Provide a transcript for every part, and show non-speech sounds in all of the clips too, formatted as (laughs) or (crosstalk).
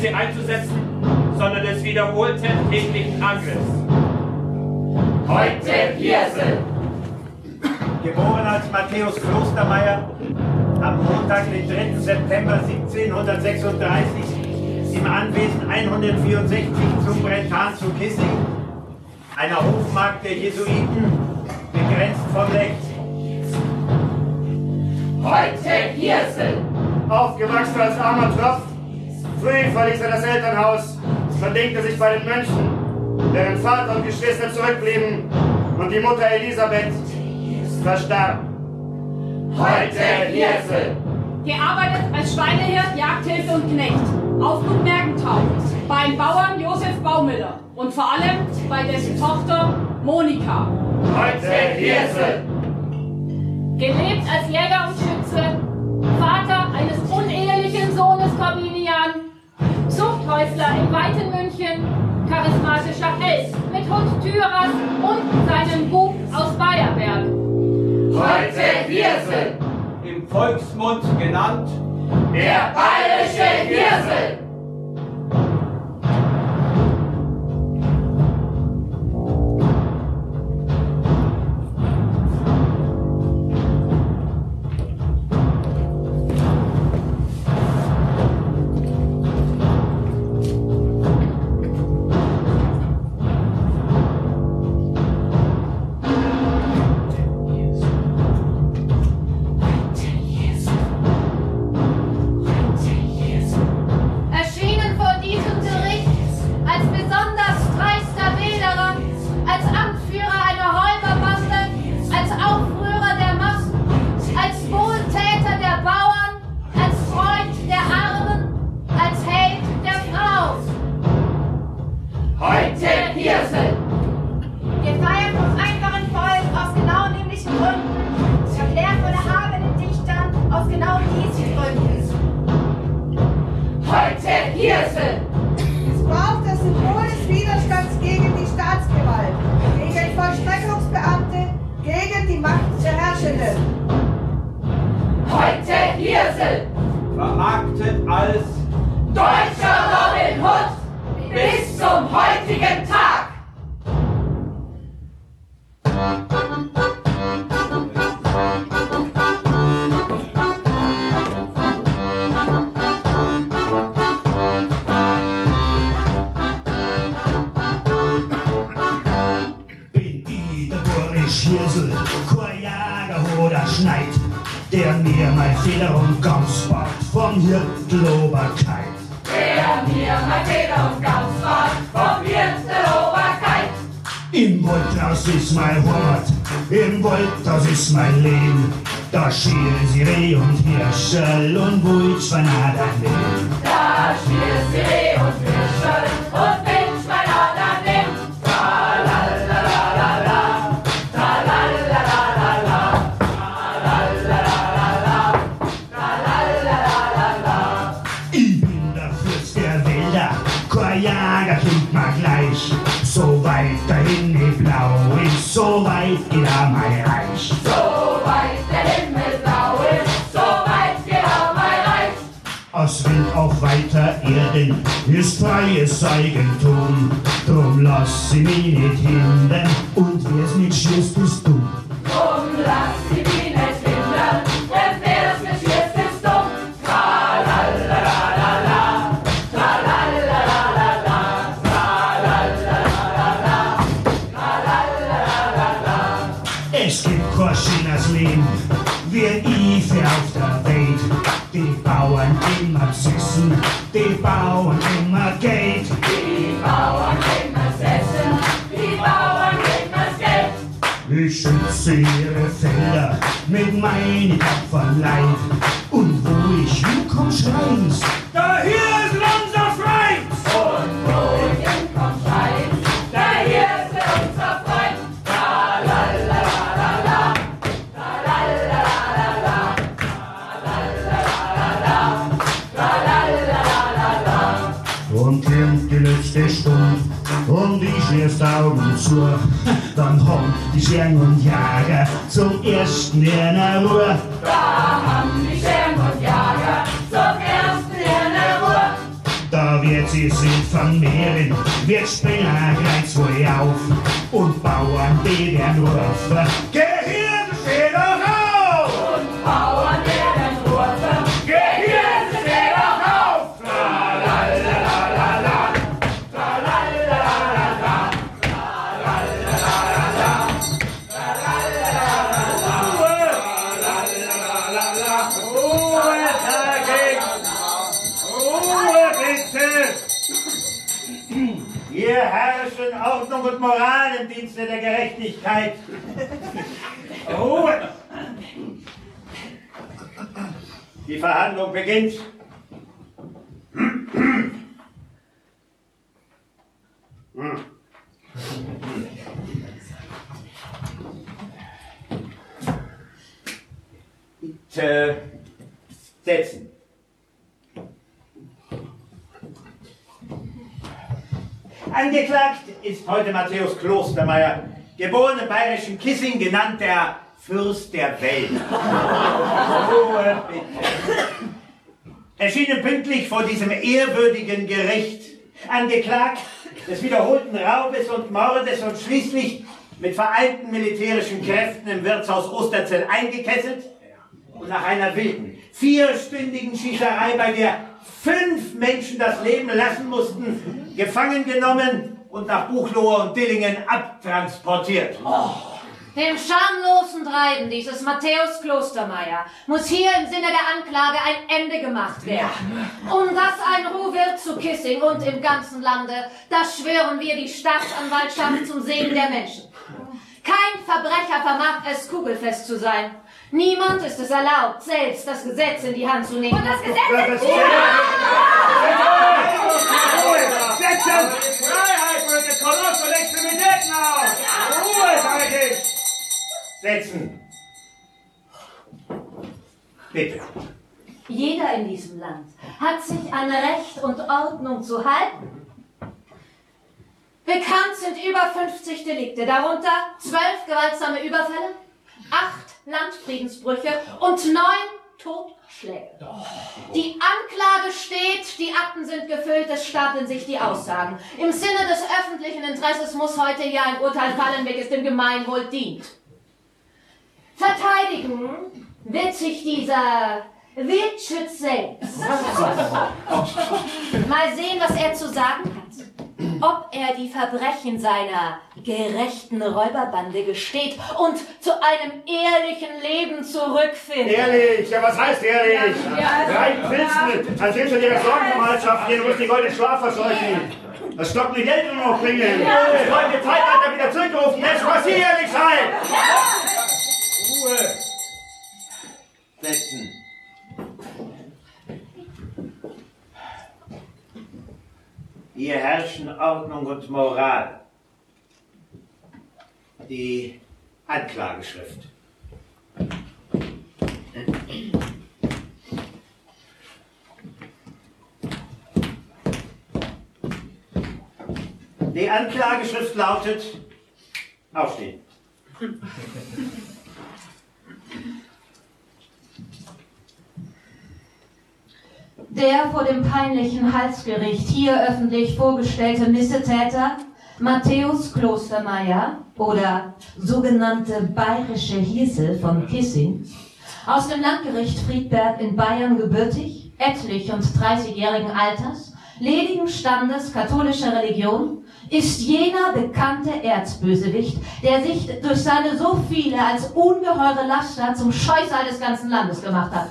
diese einzusetzen, sondern des wiederholten täglichen Angriffs. Heute Viersel! Geboren als Matthäus Klostermeier am Montag, den 3. September 1736 im Anwesen 164 zum Brentan zu Kissing, einer Hofmark der Jesuiten, begrenzt von Lecht. Heute Hirsel. Aufgewachsen als armer Tropf, früh verließ er das Elternhaus, verdingte sich bei den Mönchen, deren Vater und Geschwister zurückblieben und die Mutter Elisabeth verstarb. Heute Hirsel. Gearbeitet als Schweinehirt, Jagdhilfe und Knecht. Auf Gut Mergentau. Beim Bauern Josef Baumüller. Und vor allem bei dessen Tochter Monika. Heute Hirsel. Gelebt als Jäger und Schütze, Vater eines unehelichen Sohnes Corbinian, Zuchthäusler in weiten München, charismatischer Held mit Hund Tyras und seinem Bub aus Bayerberg. Heute Hirsel. Im Volksmund genannt der bayerische Hirsel. mein Leben. Da schielen sie Reh und Hirschel und Wulch von Adam ein letzte Stunde und ich erst Augen zu. Dann haben die Scheren und Jager zum ersten in der Ruhe. Da haben die Scheren und Jager zum ersten in der Ruhe. Da wird sie sich vermehren, wird gleich wohl auf und Bauern die werden rufen. Moral im Dienste der Gerechtigkeit. Ruhe! Die Verhandlung beginnt. Bitte setzen. Angeklagt ist heute Matthäus Klostermeier, geboren im bayerischen Kissing, genannt der Fürst der Welt. (laughs) Ruhe bitte. Erschienen pünktlich vor diesem ehrwürdigen Gericht. Angeklagt des wiederholten Raubes und Mordes und schließlich mit vereinten militärischen Kräften im Wirtshaus Osterzell eingekesselt und nach einer wilden, vierstündigen Schießerei, bei der fünf Menschen das Leben lassen mussten, gefangen genommen und nach Buchloe und Dillingen abtransportiert. Dem schamlosen Treiben dieses Matthäus Klostermeier muss hier im Sinne der Anklage ein Ende gemacht werden. Um das ein Ruh wird zu Kissing und im ganzen Lande, das schwören wir die Staatsanwaltschaft zum Segen der Menschen. Kein Verbrecher vermag es, kugelfest zu sein. Niemand ist es erlaubt, selbst das Gesetz in die Hand zu nehmen. Und das Gesetz Setzen! Freiheit für die kolossale Extremitäten aus! Ruhe, sage ich! Setzen! Bitte. Jeder in diesem Land hat sich an Recht und Ordnung zu halten. Bekannt sind über 50 Delikte, darunter 12 gewaltsame Überfälle, 8 Landfriedensbrüche und 9 Totschläge. Die Anklage steht, die Akten sind gefüllt, es stapeln sich die Aussagen. Im Sinne des öffentlichen Interesses muss heute hier ein Urteil fallen, welches dem Gemeinwohl dient. Verteidigen wird sich dieser Wildschütz selbst. Mal sehen, was er zu sagen hat. Ob er die Verbrechen seiner gerechten Räuberbande gesteht und zu einem ehrlichen Leben zurückfindet. Ehrlich, ja was heißt ehrlich? Rein Pilzen, als hilfst du dir Sorgengemeinschaft hier, du musst die goldene Schlaf verscheuchen. Das stockende Geld nur noch bringen. Das goldene Zeitalter wieder zurückrufen, jetzt muss sie ehrlich sein. Ruhe! Setzen! Hier herrschen Ordnung und Moral. Die Anklageschrift. Die Anklageschrift lautet Aufstehen. Der vor dem peinlichen Halsgericht hier öffentlich vorgestellte Missetäter Matthäus Klostermeier oder sogenannte bayerische Hirsel von Kissing, aus dem Landgericht Friedberg in Bayern gebürtig, etlich und 30-jährigen Alters, ledigen Standes katholischer Religion, ist jener bekannte Erzbösewicht, der sich durch seine so viele als ungeheure Laster zum Scheusal des ganzen Landes gemacht hat.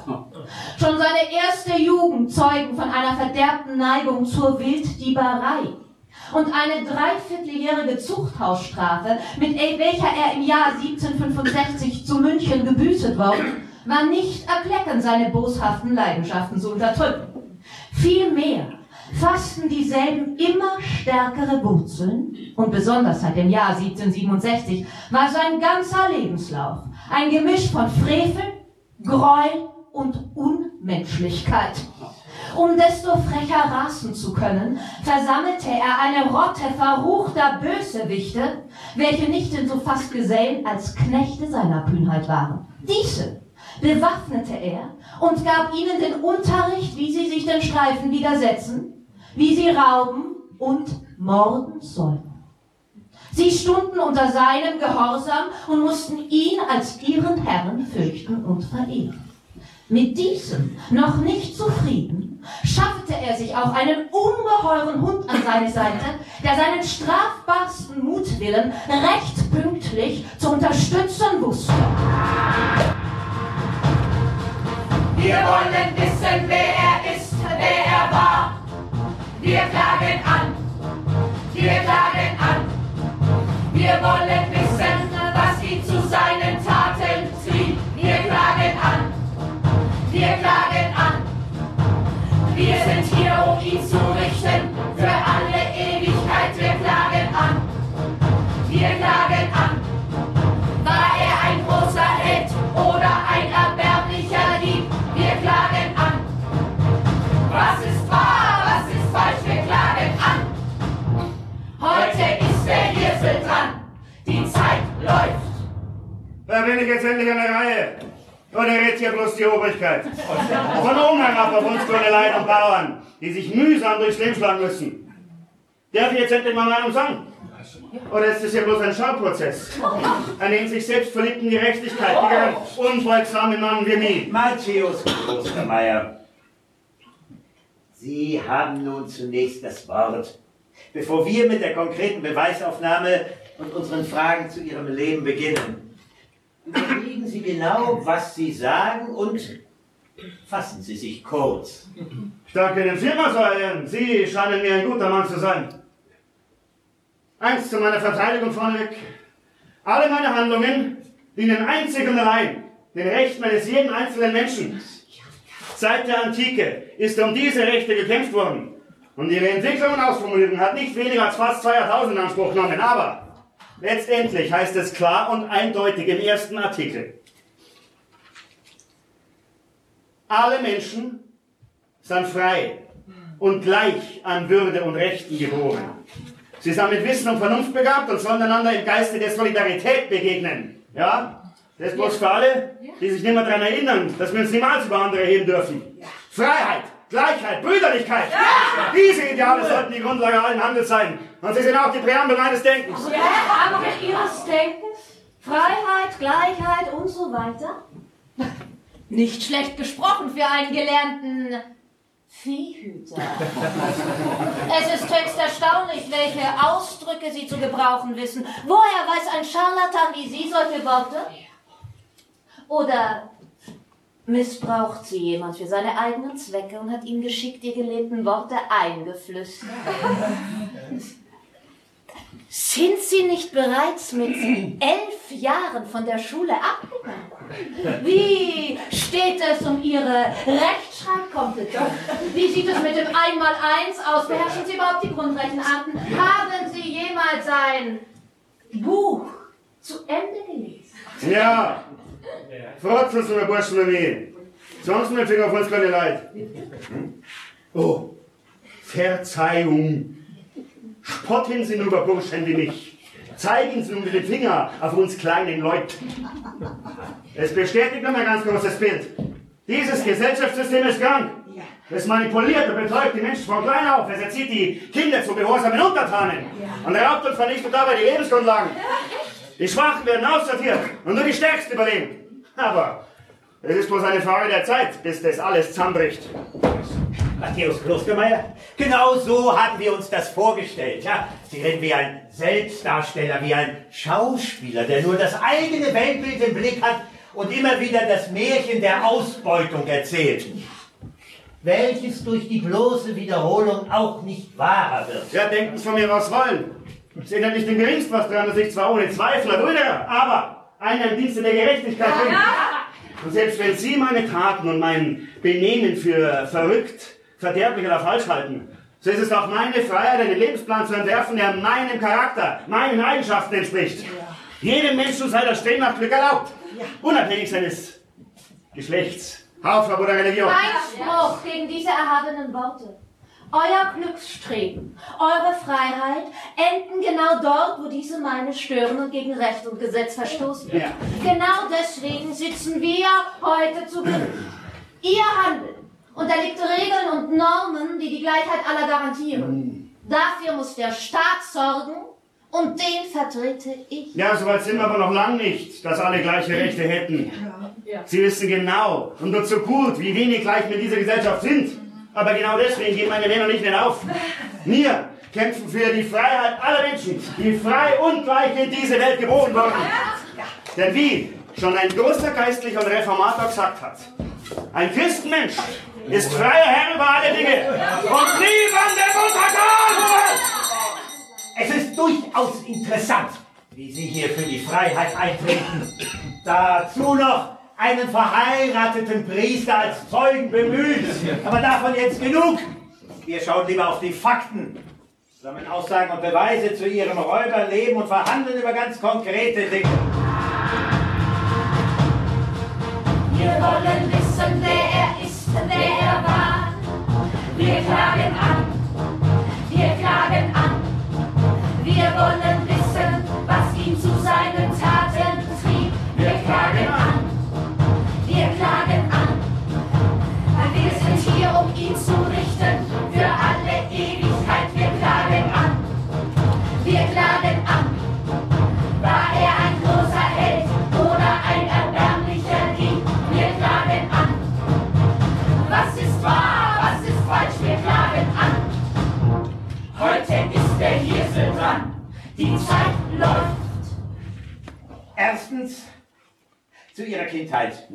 schon seine erste Jugend zeugen von einer verderbten Neigung zur Wilddieberei. Und eine dreivierteljährige Zuchthausstrafe, mit welcher er im Jahr 1765 zu München gebüßet worden, war nicht erklecken, seine boshaften Leidenschaften zu unterdrücken. Vielmehr fassten dieselben immer stärkere Wurzeln und besonders seit dem Jahr 1767 war sein ganzer Lebenslauf ein Gemisch von Frevel, Gräuel und Unmenschlichkeit. Um desto frecher rasen zu können, versammelte er eine Rotte verruchter Bösewichte, welche nicht in so fast Gesellen als Knechte seiner Kühnheit waren. Diese bewaffnete er und gab ihnen den Unterricht, wie sie sich den Streifen widersetzen, wie sie rauben und morden sollten. Sie stunden unter seinem Gehorsam und mussten ihn als ihren Herrn fürchten und verehren. Mit diesem noch nicht zufrieden, schaffte er sich auch einen ungeheuren Hund an seine Seite, der seinen strafbarsten Mutwillen recht pünktlich zu unterstützen wusste. Wir wollen wissen, wer er ist, wer er war. Wir klagen an, wir klagen an. Wir wollen wir klagen an. Wir sind hier, um ihn zu richten, für alle Ewigkeit. Wir klagen an, wir klagen an. War er ein großer Held oder ein erbärmlicher Dieb? Wir klagen an. Was ist wahr, was ist falsch? Wir klagen an. Heute ist der Hirsel dran. Die Zeit läuft. Da bin ich jetzt endlich an der Reihe. Oder redet hier bloß die Obrigkeit? Von oben herab auf uns Leid und Bauern, die sich mühsam durchs Leben schlagen müssen. Darf ich jetzt endlich mal Meinung sagen? Oder ist das ja bloß ein Schauprozess? An den sich selbst verliebten Gerechtigkeit, die unfolgsame Mann wie mich. Matthäus Klostermeier, Sie haben nun zunächst das Wort, bevor wir mit der konkreten Beweisaufnahme und unseren Fragen zu Ihrem Leben beginnen. Überlegen Sie genau, was Sie sagen und fassen Sie sich kurz. Ich danke Ihnen vielmals, Euer. Sie scheinen mir ein guter Mann zu sein. Eins zu meiner Verteidigung vorneweg. Alle meine Handlungen dienen einzig und allein den Rechten eines jeden einzelnen Menschen. Seit der Antike ist um diese Rechte gekämpft worden. Und ihre Entwicklung und Ausformulierung hat nicht weniger als fast zwei Jahrtausende in Anspruch genommen. Aber letztendlich heißt es klar und eindeutig im ersten Artikel. Alle Menschen sind frei und gleich an Würde und Rechten geboren. Sie sind mit Wissen und Vernunft begabt und sollen einander im Geiste der Solidarität begegnen. Ja? Das ist bloß für alle, die sich nicht mehr daran erinnern, dass wir uns niemals über andere erheben dürfen. Freiheit, Gleichheit, Brüderlichkeit. Diese Ideale sollten die Grundlage allen Handels sein. Und sie sind auch die Präambel meines Denkens. Aber Ihres Denkens? Freiheit, Gleichheit und so weiter? Nicht schlecht gesprochen für einen gelernten Viehhüter. Es ist höchst erstaunlich, welche Ausdrücke Sie zu gebrauchen wissen. Woher weiß ein Scharlatan wie Sie solche Worte? Oder missbraucht sie jemand für seine eigenen Zwecke und hat ihm geschickt die gelehnten Worte eingeflüstert? Sind Sie nicht bereits mit elf Jahren von der Schule abgegangen? Wie steht es um Ihre Rechtschreibkompetenz? Wie sieht es mit dem Einmaleins aus? Beherrschen Sie überhaupt die Grundrechenarten? Haben Sie jemals ein Buch zu Ende gelesen? Ja, Sie mir Burschen mit mir. Sonst dem Finger auf uns keine Leid. Oh, Verzeihung. Spotten Sie nur über Burschen wie mich. Zeigen Sie nun mit dem Finger auf uns kleinen Leute. Es bestätigt nur mein ganz großes Bild. Dieses Gesellschaftssystem ist krank. Es manipuliert und betäubt die Menschen von klein auf. Es erzieht die Kinder zu gehorsamen Untertanen und raubt und vernichtet dabei die Lebensgrundlagen. (laughs) Die Schwachen werden aussortiert und nur die Stärksten überleben. Aber es ist bloß eine Frage der Zeit, bis das alles zusammenbricht. Matthäus Klostermeier, genau so haben wir uns das vorgestellt. Ja? Sie reden wie ein Selbstdarsteller, wie ein Schauspieler, der nur das eigene Weltbild im Blick hat und immer wieder das Märchen der Ausbeutung erzählt, welches durch die bloße Wiederholung auch nicht wahrer wird. Ja, denken Sie von mir was wollen. Ich sehe da nicht den geringsten was dran, dass ich zwar ohne Zweifel errühre, aber einer im Dienste der Gerechtigkeit bin. Und selbst wenn Sie meine Taten und mein Benehmen für verrückt, verderblich oder falsch halten, so ist es doch meine Freiheit, einen Lebensplan zu entwerfen, der meinem Charakter, meinen Eigenschaften entspricht. Jedem Menschen sei das Streben nach Glück erlaubt, unabhängig seines Geschlechts, Hautfarbe oder Religion. Einspruch gegen diese erhabenen Worte. Euer Glücksstreben, eure Freiheit enden genau dort, wo diese meine stören und gegen Recht und Gesetz verstoßen. Ja. Genau deswegen sitzen wir heute zu Gericht. Ihr Handeln unterliegt Regeln und Normen, die die Gleichheit aller garantieren. Dafür muss der Staat sorgen und den vertrete ich. Ja, soweit sind wir aber noch lang nicht, dass alle gleiche Rechte hätten. Sie wissen genau und nur so gut, wie wenig gleich wir in dieser Gesellschaft sind. Aber genau deswegen geben meine Männer nicht mehr auf. Wir kämpfen für die Freiheit aller Menschen, die frei und gleich in diese Welt geboren wurden. Denn wie schon ein großer Geistlicher und Reformator gesagt hat, ein Christenmensch ist freier Herr über alle Dinge und liebende Untertan! Es ist durchaus interessant, wie Sie hier für die Freiheit eintreten. Dazu noch einen verheirateten Priester als Zeugen bemühen. Aber davon jetzt genug. Wir schauen lieber auf die Fakten. Sammeln Aussagen und Beweise zu Ihrem Räuberleben und verhandeln über ganz konkrete Dinge. Wir wollen wissen, wer er ist, wer er war. Wir klagen an, wir klagen an. Wir wollen Die Zeit läuft. Erstens zu Ihrer Kindheit.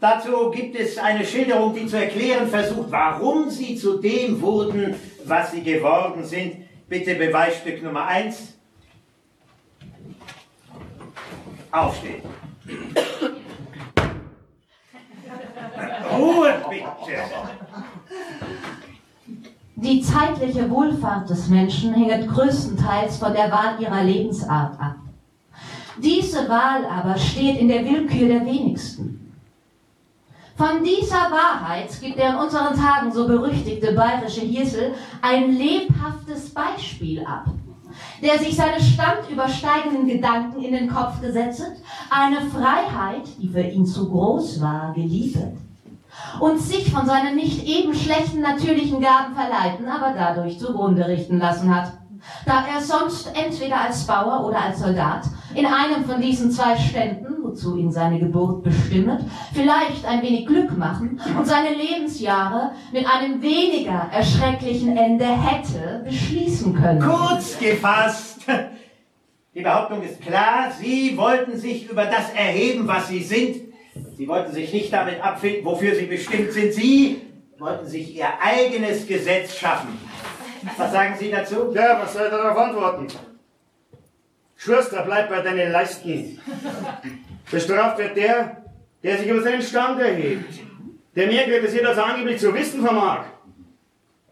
Dazu gibt es eine Schilderung, die zu erklären versucht, warum Sie zu dem wurden, was Sie geworden sind. Bitte Beweisstück Nummer eins. Aufstehen. (laughs) Ruhe bitte. Die zeitliche Wohlfahrt des Menschen hängt größtenteils von der Wahl ihrer Lebensart ab. Diese Wahl aber steht in der Willkür der wenigsten. Von dieser Wahrheit gibt der in unseren Tagen so berüchtigte bayerische Hirsel ein lebhaftes Beispiel ab, der sich seine standübersteigenden Gedanken in den Kopf gesetzt, eine Freiheit, die für ihn zu groß war, geliebet und sich von seinen nicht eben schlechten natürlichen Gaben verleiten, aber dadurch zugrunde richten lassen hat. Da er sonst entweder als Bauer oder als Soldat in einem von diesen zwei Ständen, wozu ihn seine Geburt bestimmet, vielleicht ein wenig Glück machen und seine Lebensjahre mit einem weniger erschrecklichen Ende hätte beschließen können. Kurz gefasst. Die Behauptung ist klar, Sie wollten sich über das erheben, was Sie sind. Sie wollten sich nicht damit abfinden, wofür Sie bestimmt sind. Sie wollten sich Ihr eigenes Gesetz schaffen. Was sagen Sie dazu? Ja, was soll ich darauf antworten? Schwester, bleib bei deinen Leisten. Bestraft wird der, der sich über seinen Stand erhebt, der mehr kritisiert, als er angeblich zu wissen vermag.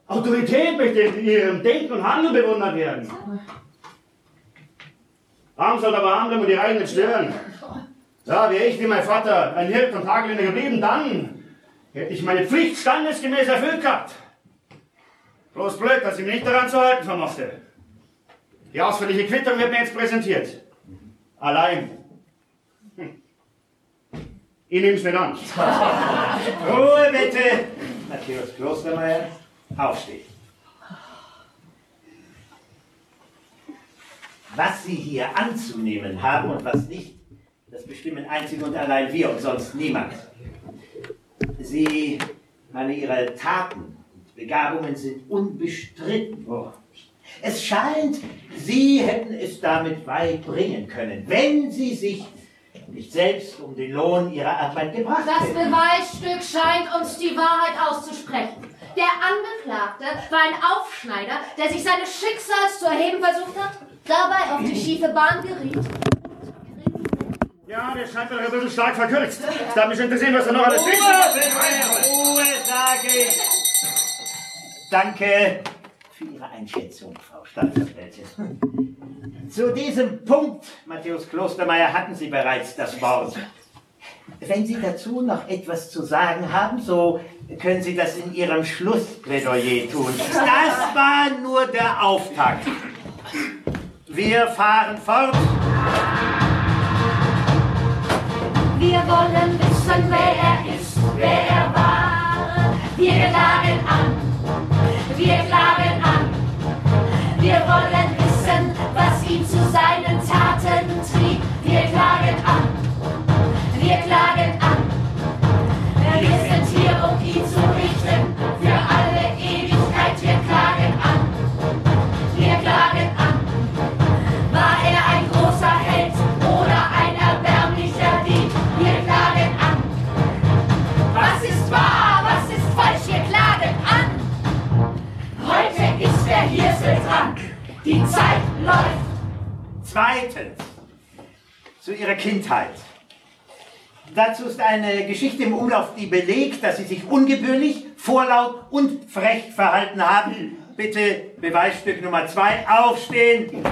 Autorität möchte in ihrem Denken und Handeln bewundert werden. Arm soll aber bleiben und die nicht stören. Ja, wäre ich wie mein Vater ein Hirt und Tagelinde geblieben, dann hätte ich meine Pflicht standesgemäß erfüllt gehabt. Bloß blöd, dass ich mich nicht daran zu halten vermochte. Die ausführliche Quittung wird mir jetzt präsentiert. Allein. Hm. Ich nehme es nicht an. (laughs) Ruhe bitte. Matthäus Klostermeier, aufstehen. Was Sie hier anzunehmen haben und was nicht, das bestimmen einzig und allein wir und sonst niemand. Sie, alle Ihre Taten und Begabungen sind unbestritten. Es scheint, Sie hätten es damit weit bringen können, wenn Sie sich nicht selbst um den Lohn ihrer Arbeit gebracht Das hätten. Beweisstück scheint uns die Wahrheit auszusprechen. Der Angeklagte war ein Aufschneider, der sich seines Schicksals zu erheben versucht hat, dabei auf die schiefe Bahn geriet. Ja, der scheint doch ein bisschen stark verkürzt. Es darf mich interessieren, was er noch alles Ruhe, Ruhe, sage ich. Danke für Ihre Einschätzung, Frau Staatsanwältin. Zu diesem Punkt, Matthäus Klostermeier, hatten Sie bereits das Wort. Wenn Sie dazu noch etwas zu sagen haben, so können Sie das in Ihrem Schlussplädoyer tun. Das war nur der Auftakt. Wir fahren fort. Wir wollen wissen, wer er ist, wer er war. Wir klagen an, wir klagen an. Wir wollen wissen, was ihn zu seinen Taten trieb. Wir klagen an, wir klagen an. Die Zeit läuft. Zweitens, zu Ihrer Kindheit. Dazu ist eine Geschichte im Umlauf, die belegt, dass Sie sich ungebührlich, vorlaut und frech verhalten haben. Bitte Beweisstück Nummer zwei aufstehen.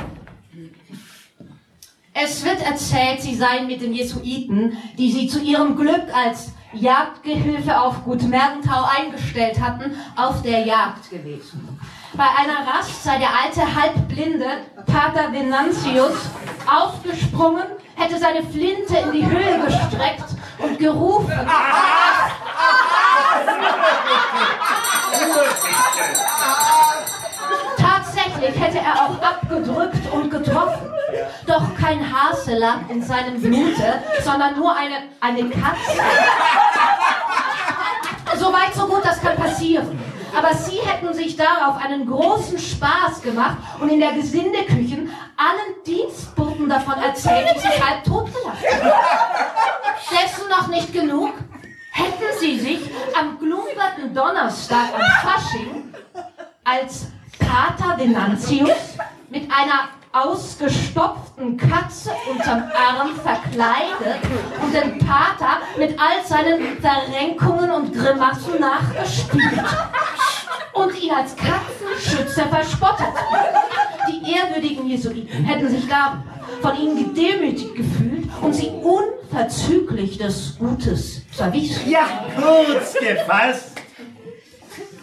Es wird erzählt, sie seien mit den Jesuiten, die sie zu ihrem Glück als Jagdgehilfe auf Gut Mergenthau eingestellt hatten, auf der Jagd gewesen. Bei einer Rast sei der alte halbblinde Pater Venantius aufgesprungen, hätte seine Flinte in die Höhe gestreckt und gerufen. Tatsächlich hätte er auch abgedrückt und getroffen. Doch kein Hase lag in seinem Blute, sondern nur eine, eine Katze. Soweit, so gut, das kann passieren. Aber sie hätten sich darauf einen großen Spaß gemacht und in der Gesindeküche allen Dienstboten davon erzählt, die sich halb totgelacht haben. Dessen noch nicht genug, hätten sie sich am glumberten Donnerstag am Fasching als Pater Venantius mit einer ausgestopften Katze unterm Arm verkleidet und den Pater mit all seinen Verrenkungen und Grimassen nachgespielt und ihn als Katzenschützer verspottet. Die ehrwürdigen Jesuiten hätten sich da von ihnen gedemütigt gefühlt und sie unverzüglich des Gutes verwiesen. Ja, kurz gefasst.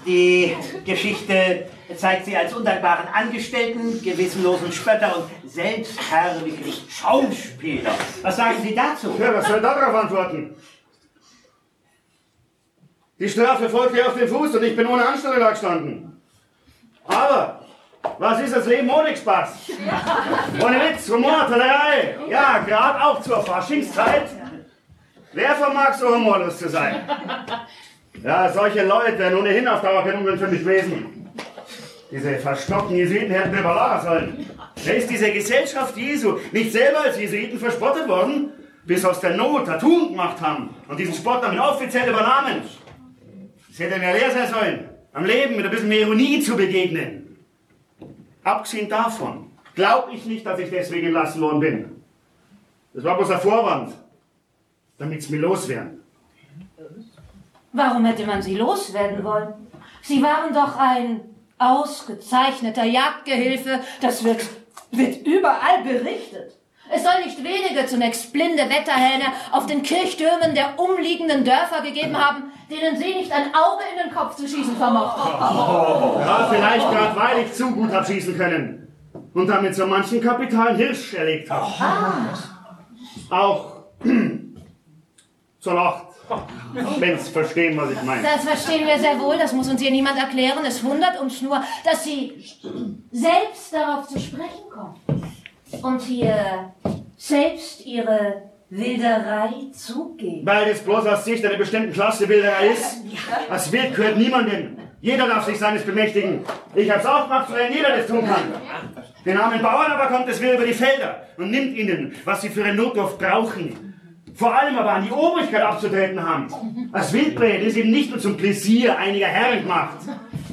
Die Geschichte zeigt sie als undankbaren Angestellten, gewissenlosen Spötter und selbstherrlichen Schauspieler. Was sagen Sie dazu? Ja, was soll darauf antworten? Die Strafe folgte auf den Fuß und ich bin ohne Anstellung gestanden. Aber, was ist das Leben ohne Spaß? Ohne Witz, Humor, Tollerei. Ja, gerade auch zur Faschingszeit. Wer vermag so humorlos zu sein? Ja, solche Leute werden ohnehin auf Dauer kein für mich gewesen. Diese verstockten Jesuiten hätten wir überladen sollen. Wer ist diese Gesellschaft Jesu nicht selber als Jesuiten verspottet worden, bis aus der Not Tattoo gemacht haben und diesen Spott damit offiziell übernahmen? Es hätte mir leer sein sollen, am Leben mit ein bisschen mehr Ironie zu begegnen. Abgesehen davon glaube ich nicht, dass ich deswegen entlassen worden bin. Das war bloß ein Vorwand, damit sie mir loswerden. Warum hätte man sie loswerden wollen? Sie waren doch ein ausgezeichneter Jagdgehilfe. Das wird, wird überall berichtet. Es soll nicht wenige zunächst blinde Wetterhähne auf den Kirchtürmen der umliegenden Dörfer gegeben haben, denen sie nicht ein Auge in den Kopf zu schießen vermochten. Ja, vielleicht gerade weil ich zu gut hab schießen können. Und damit so manchen kapitalen Hirsch erlegt hab. Auch (clears throat) zur Nacht. Wenn Sie verstehen, was ich meine. Das verstehen wir sehr wohl, das muss uns hier niemand erklären. Es wundert uns nur, dass Sie selbst darauf zu sprechen kommen. Und hier selbst Ihre Wilderei zugeben. Weil das bloß aus Sicht einer bestimmten Klasse Wilderei ist. Das Wild gehört niemandem. Jeder darf sich seines bemächtigen. Ich hab's auch gemacht, weil jeder das tun kann. Den armen Bauern aber kommt das Wild über die Felder und nimmt ihnen, was sie für ihren Notdurft brauchen. Vor allem aber an die Obrigkeit abzutreten haben. Das Wildbret ist eben nicht nur zum Pläsier einiger Herren gemacht.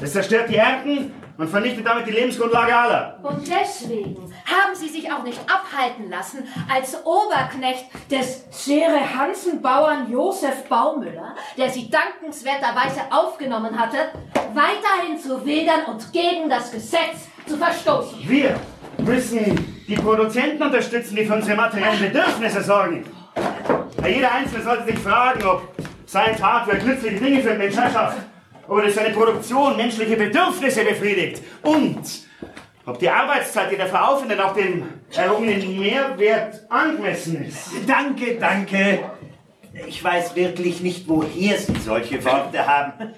Das zerstört die Ernten und vernichtet damit die Lebensgrundlage aller. Und deswegen haben Sie sich auch nicht abhalten lassen, als Oberknecht des Schere Hansen-Bauern Josef Baumüller, der Sie dankenswerterweise aufgenommen hatte, weiterhin zu wildern und gegen das Gesetz zu verstoßen. Wir müssen die Produzenten unterstützen, die für unsere materiellen Bedürfnisse sorgen. Ja, jeder Einzelne sollte sich fragen, ob sein Tatwerk nützliche Dinge für die Menschheit schafft, ob er durch seine Produktion menschliche Bedürfnisse befriedigt und ob die Arbeitszeit, die dafür aufwendet, auch dem errungenen Mehrwert angemessen ist. Danke, danke. Ich weiß wirklich nicht, woher Sie solche Worte haben.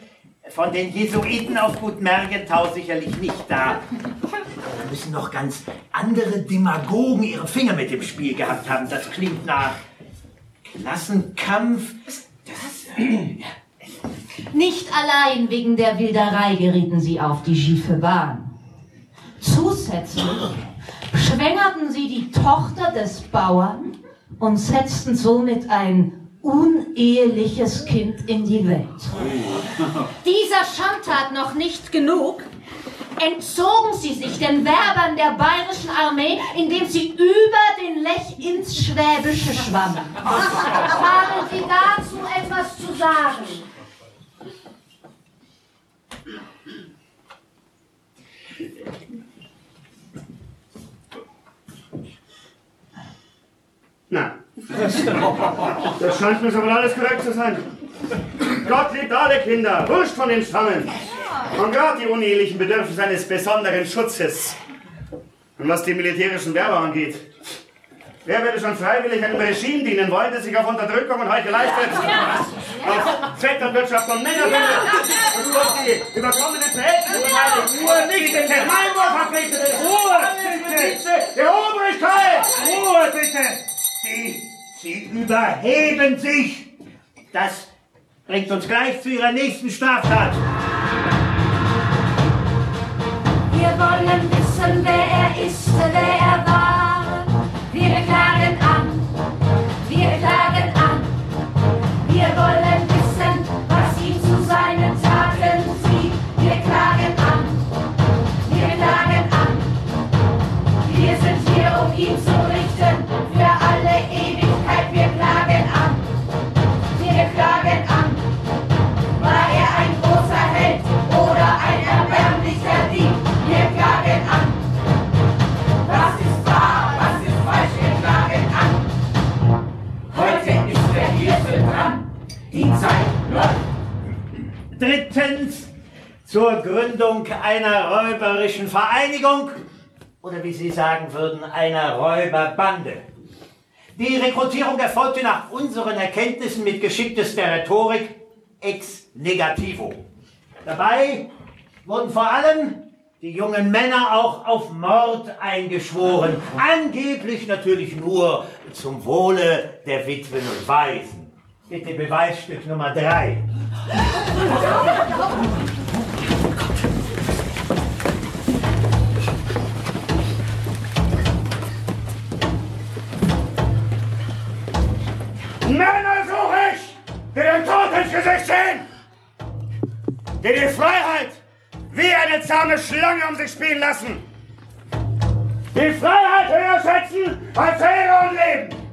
Von den Jesuiten auf Gut Mergenthau sicherlich nicht da. Da müssen noch ganz andere Demagogen ihre Finger mit im Spiel gehabt haben. Das klingt nach Klassenkampf. Das, äh, Nicht allein wegen der Wilderei gerieten sie auf die schiefe Bahn. Zusätzlich schwängerten sie die Tochter des Bauern und setzten somit ein uneheliches Kind in die Welt. Dieser Schandtat noch nicht genug, entzogen sie sich den Werbern der bayerischen Armee, indem sie über den Lech ins Schwäbische schwammen. Haben Sie dazu etwas zu sagen? Na, das scheint mir wohl alles korrekt zu sein. Gott liebt alle Kinder, wurscht von den Stammen. Und gerade die unehelichen Bedürfnisse eines besonderen Schutzes. Und was die militärischen Werber angeht, wer würde schon freiwillig einem Regime dienen wollen, das sich auf Unterdrückung und Heuchelei stützt? Auf Vetternwirtschaft und Männerbünde und auf die überkommenen Verhältnisse Ruhe nicht in der Gemeinwohl verpflichtet ist. Ruhe, bitte! Der Obrigkeit! Ruhe bitte! Sie, Sie überheben sich! Das bringt uns gleich zu Ihrer nächsten Straftat. Wir wollen wissen, wer er ist, wer er war. Zeit läuft. Drittens zur Gründung einer räuberischen Vereinigung oder wie Sie sagen würden, einer Räuberbande. Die Rekrutierung erfolgte nach unseren Erkenntnissen mit geschicktester Rhetorik ex negativo. Dabei wurden vor allem die jungen Männer auch auf Mord eingeschworen. Angeblich natürlich nur zum Wohle der Witwen und Waisen. Bitte Beweisstück Nummer drei. Männer suche ich, die den Tod ins Gesicht sehen, die die Freiheit wie eine zahme Schlange um sich spielen lassen, die Freiheit höher schätzen als Ehre und Leben,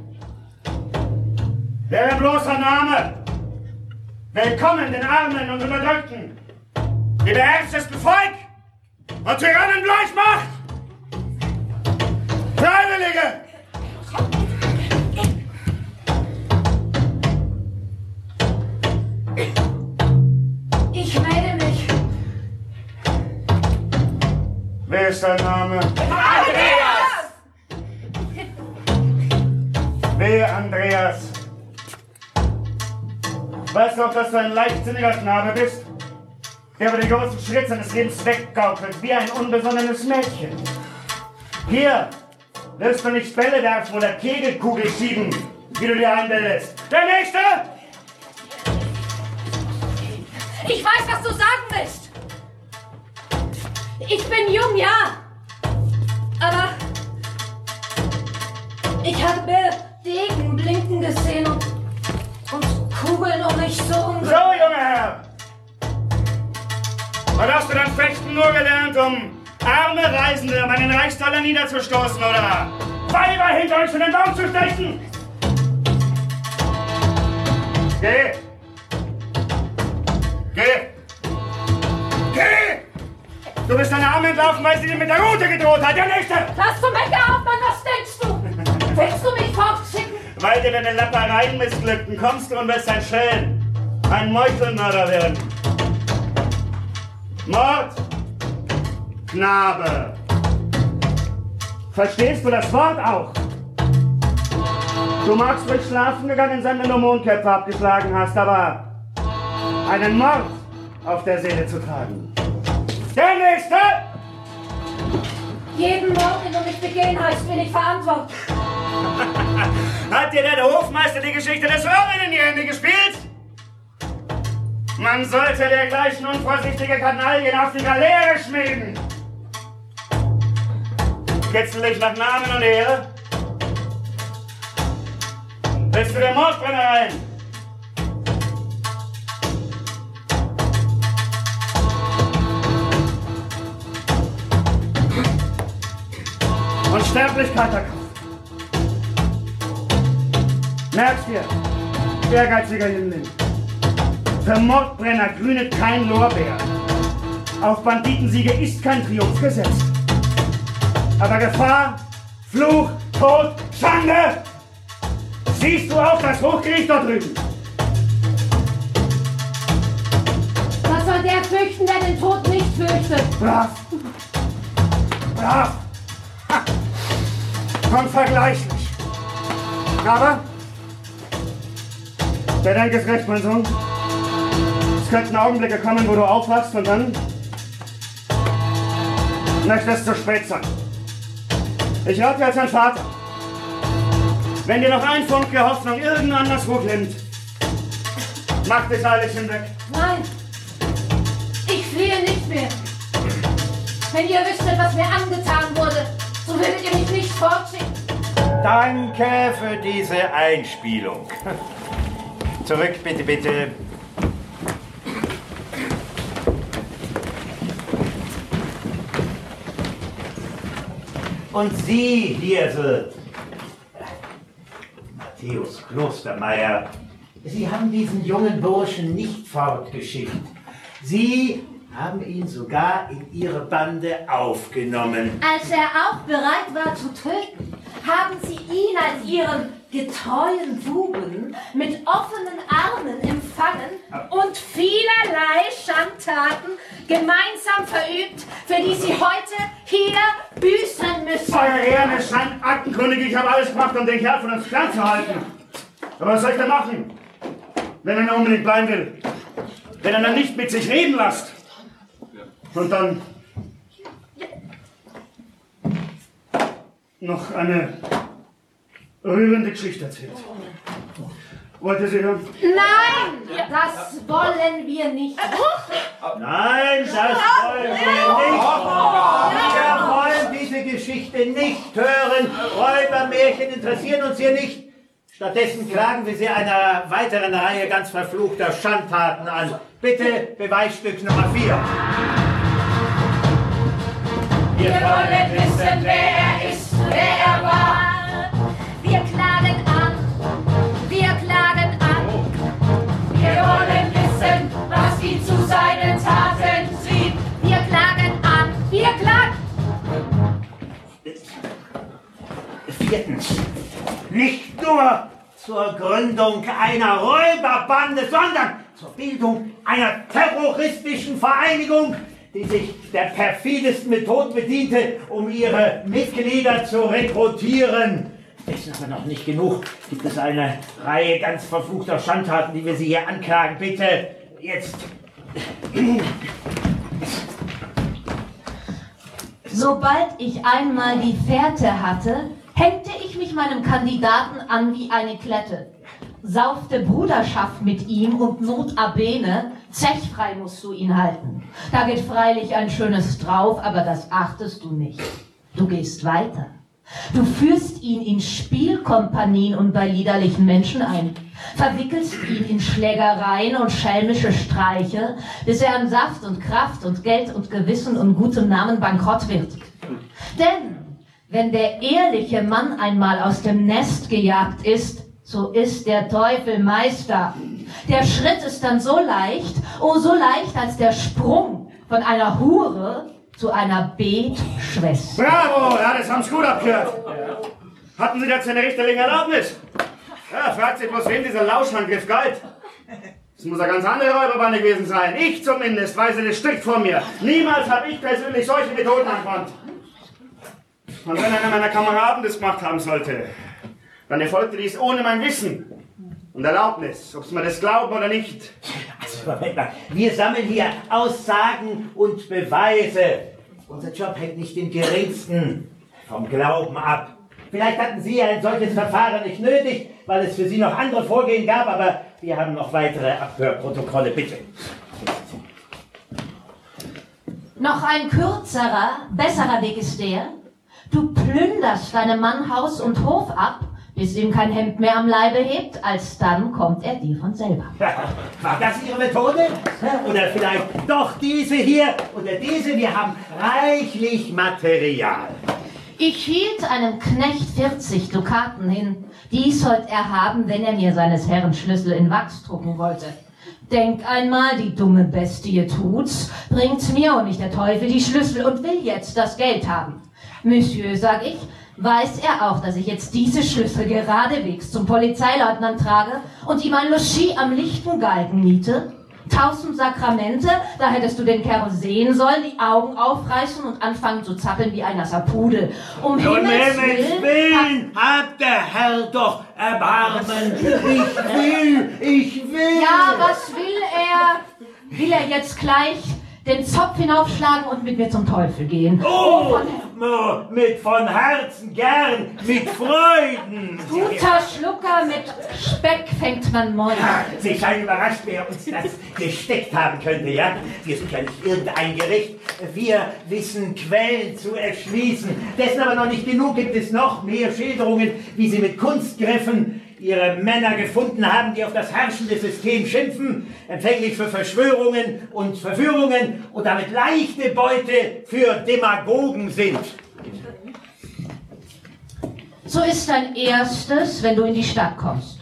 deren bloßer Name Willkommen den Armen und Unterdrückten, die beherrschtesten Volk und Tyrannen gleich macht. Freiwillige, Ich melde mich. wer ist dein Name? Andreas! Wer, Andreas? Weißt du auch, dass du ein leichtsinniger Knabe bist? Der über die großen Schritte seines Lebens weggaukelt, wie ein unbesonnenes Mädchen. Hier wirst du nicht Bälle werfen oder Kegelkugel schieben, wie du dir einbildest. Der Nächste! Ich weiß, was du sagen willst. Ich bin jung, ja. Aber ich habe Degenblick trinken gesehen und, und Kugeln um mich so So, umge... junger Herr! Und hast du dann Fechten nur gelernt, um arme Reisende um einen Reichstaler niederzustoßen, oder? Weiber hinter euch in den Baum zu stechen! Geh! Geh! Geh! Du bist deine Arme entlaufen, weil sie dir mit der Rute gedroht hat, der Nächste! Lass zum Wecker auf, Mann, Weil dir deine Lappereien missglückten, kommst du und willst ein Schelm, ein Meuchelmörder werden. Mord, Knabe. Verstehst du das Wort auch? Du magst ruhig schlafen gegangen sein, wenn du Mondköpfe abgeschlagen hast, aber einen Mord auf der Seele zu tragen. Der Nächste! Jeden Mord, den du mich begehen hast, bin ich verantwortlich. (laughs) Hat dir der Hofmeister die Geschichte des Röhren in die Hände gespielt? Man sollte dergleichen unvorsichtige Kanaillen auf die Galeere schmieden. Kitzel dich nach Namen und Ehre? Willst du der Mordbrennereien? Unsterblichkeit erkaufen. Merkst dir, ehrgeiziger Jüngling. Für Mordbrenner grünet kein Lorbeer. Auf Banditensiege ist kein Triumph gesetzt. Aber Gefahr, Fluch, Tod, Schande! Siehst du auf das Hochgericht dort drüben? Was soll der fürchten, der den Tod nicht fürchtet? Brav! Brav! Ha. Unvergleichlich! Aber, der Dank ist recht, mein Sohn. Es könnten Augenblicke kommen, wo du aufwachst und dann möchte es zu spät sein. Ich rate dir als dein Vater, wenn dir noch ein Funke Hoffnung irgendwo anderswo klemmt, mach dich eilig hinweg. Nein, ich fliehe nicht mehr. Wenn ihr wüsstet, was mir angetan wurde, so würdet ihr mich nicht fortschicken. Danke für diese Einspielung. Zurück, bitte, bitte. Und Sie, Hirsel, Matthäus Klostermeier, Sie haben diesen jungen Burschen nicht fortgeschickt. Sie haben ihn sogar in Ihre Bande aufgenommen. Als er auch bereit war zu töten, haben sie ihn als ihren getreuen Buben mit offenen Armen empfangen und vielerlei Schandtaten gemeinsam verübt, für die sie heute hier büßen müssen. Euer Ehren ist Aktenkundig, ich habe alles gemacht, um den Kerl von uns fernzuhalten. Aber was soll ich denn machen, wenn er unbedingt bleiben will? Wenn er dann nicht mit sich reden lässt. Und dann noch eine rührende Geschichte erzählt. Wollt ihr sie hören? Nein, das wollen wir nicht. Nein, das wollen wir nicht. Wir wollen diese Geschichte nicht hören. Räubermärchen interessieren uns hier nicht. Stattdessen klagen wir sie einer weiteren Reihe ganz verfluchter Schandtaten an. Bitte Beweisstück Nummer 4. Wir wollen wissen, wer er ist, wer er war. Nicht nur zur Gründung einer Räuberbande, sondern zur Bildung einer terroristischen Vereinigung, die sich der perfidesten Methoden bediente, um ihre Mitglieder zu rekrutieren. Dessen aber noch nicht genug. Gibt es eine Reihe ganz verfluchter Schandtaten, die wir Sie hier anklagen. Bitte, jetzt. Sobald ich einmal die Fährte hatte, hängte ich mich meinem Kandidaten an wie eine Klette. Saufte Bruderschaft mit ihm und Notabene, zechfrei musst du ihn halten. Da geht freilich ein schönes drauf, aber das achtest du nicht. Du gehst weiter. Du führst ihn in Spielkompanien und bei liederlichen Menschen ein, verwickelst ihn in Schlägereien und schelmische Streiche, bis er an Saft und Kraft und Geld und Gewissen und gutem Namen bankrott wird. Denn wenn der ehrliche Mann einmal aus dem Nest gejagt ist, so ist der Teufel Meister. Der Schritt ist dann so leicht, oh so leicht als der Sprung von einer Hure zu einer Betschwester. Bravo, ja, das haben Sie gut abgehört. Hatten Sie dazu eine richterliche Erlaubnis? Ja, fragt sich bloß, wem dieser Lauschangriff galt. Es muss eine ganz andere Räuberbande gewesen sein. Ich zumindest weise das strikt vor mir. Niemals habe ich persönlich solche Methoden angewandt. Und wenn einer meiner Kameraden das gemacht haben sollte, dann erfolgte dies ohne mein Wissen und Erlaubnis, ob Sie mir das glauben oder nicht. Also, Moment mal. Wir sammeln hier Aussagen und Beweise. Unser Job hängt nicht den geringsten vom Glauben ab. Vielleicht hatten Sie ein solches Verfahren nicht nötig, weil es für Sie noch andere Vorgehen gab, aber wir haben noch weitere Abhörprotokolle, bitte. Noch ein kürzerer, besserer Weg ist der, du plünderst deinem Mann Haus und Hof ab, bis ihm kein Hemd mehr am Leibe hebt, alsdann kommt er dir von selber. (laughs) War das Ihre Methode? Oder vielleicht doch diese hier oder diese? Wir haben reichlich Material. Ich hielt einem Knecht 40 Dukaten hin. Die sollt er haben, wenn er mir seines Herrn Schlüssel in Wachs drucken wollte. Denk einmal, die dumme Bestie tut's, bringt mir und nicht der Teufel die Schlüssel und will jetzt das Geld haben. Monsieur, sag ich, weiß er auch, dass ich jetzt diese Schlüssel geradewegs zum Polizeileutnant trage und ihm ein Logis am lichten Galgen miete? Tausend Sakramente, da hättest du den Kerl sehen sollen, die Augen aufreißen und anfangen zu zappeln wie ein nasser Pudel. Um Um Himmels Himmels Willen, Willen, hat der Herr doch Erbarmen. Ich will, ich will. Ja, was will er? Will er jetzt gleich den Zopf hinaufschlagen und mit mir zum Teufel gehen? Oh, mo- mit von Herzen gern, mit Freuden. Guter Schlucker mit Speck fängt man Mäuse. Sie scheinen überrascht, wer uns das gesteckt haben könnte, ja? Wir sind ja nicht irgendein Gericht. Wir wissen Quellen zu erschließen. Dessen aber noch nicht genug gibt es noch mehr Schilderungen, wie sie mit Kunstgriffen ihre Männer gefunden haben, die auf das herrschende System schimpfen, empfänglich für Verschwörungen und Verführungen und damit leichte Beute für Demagogen sind. So ist dein erstes, wenn du in die Stadt kommst.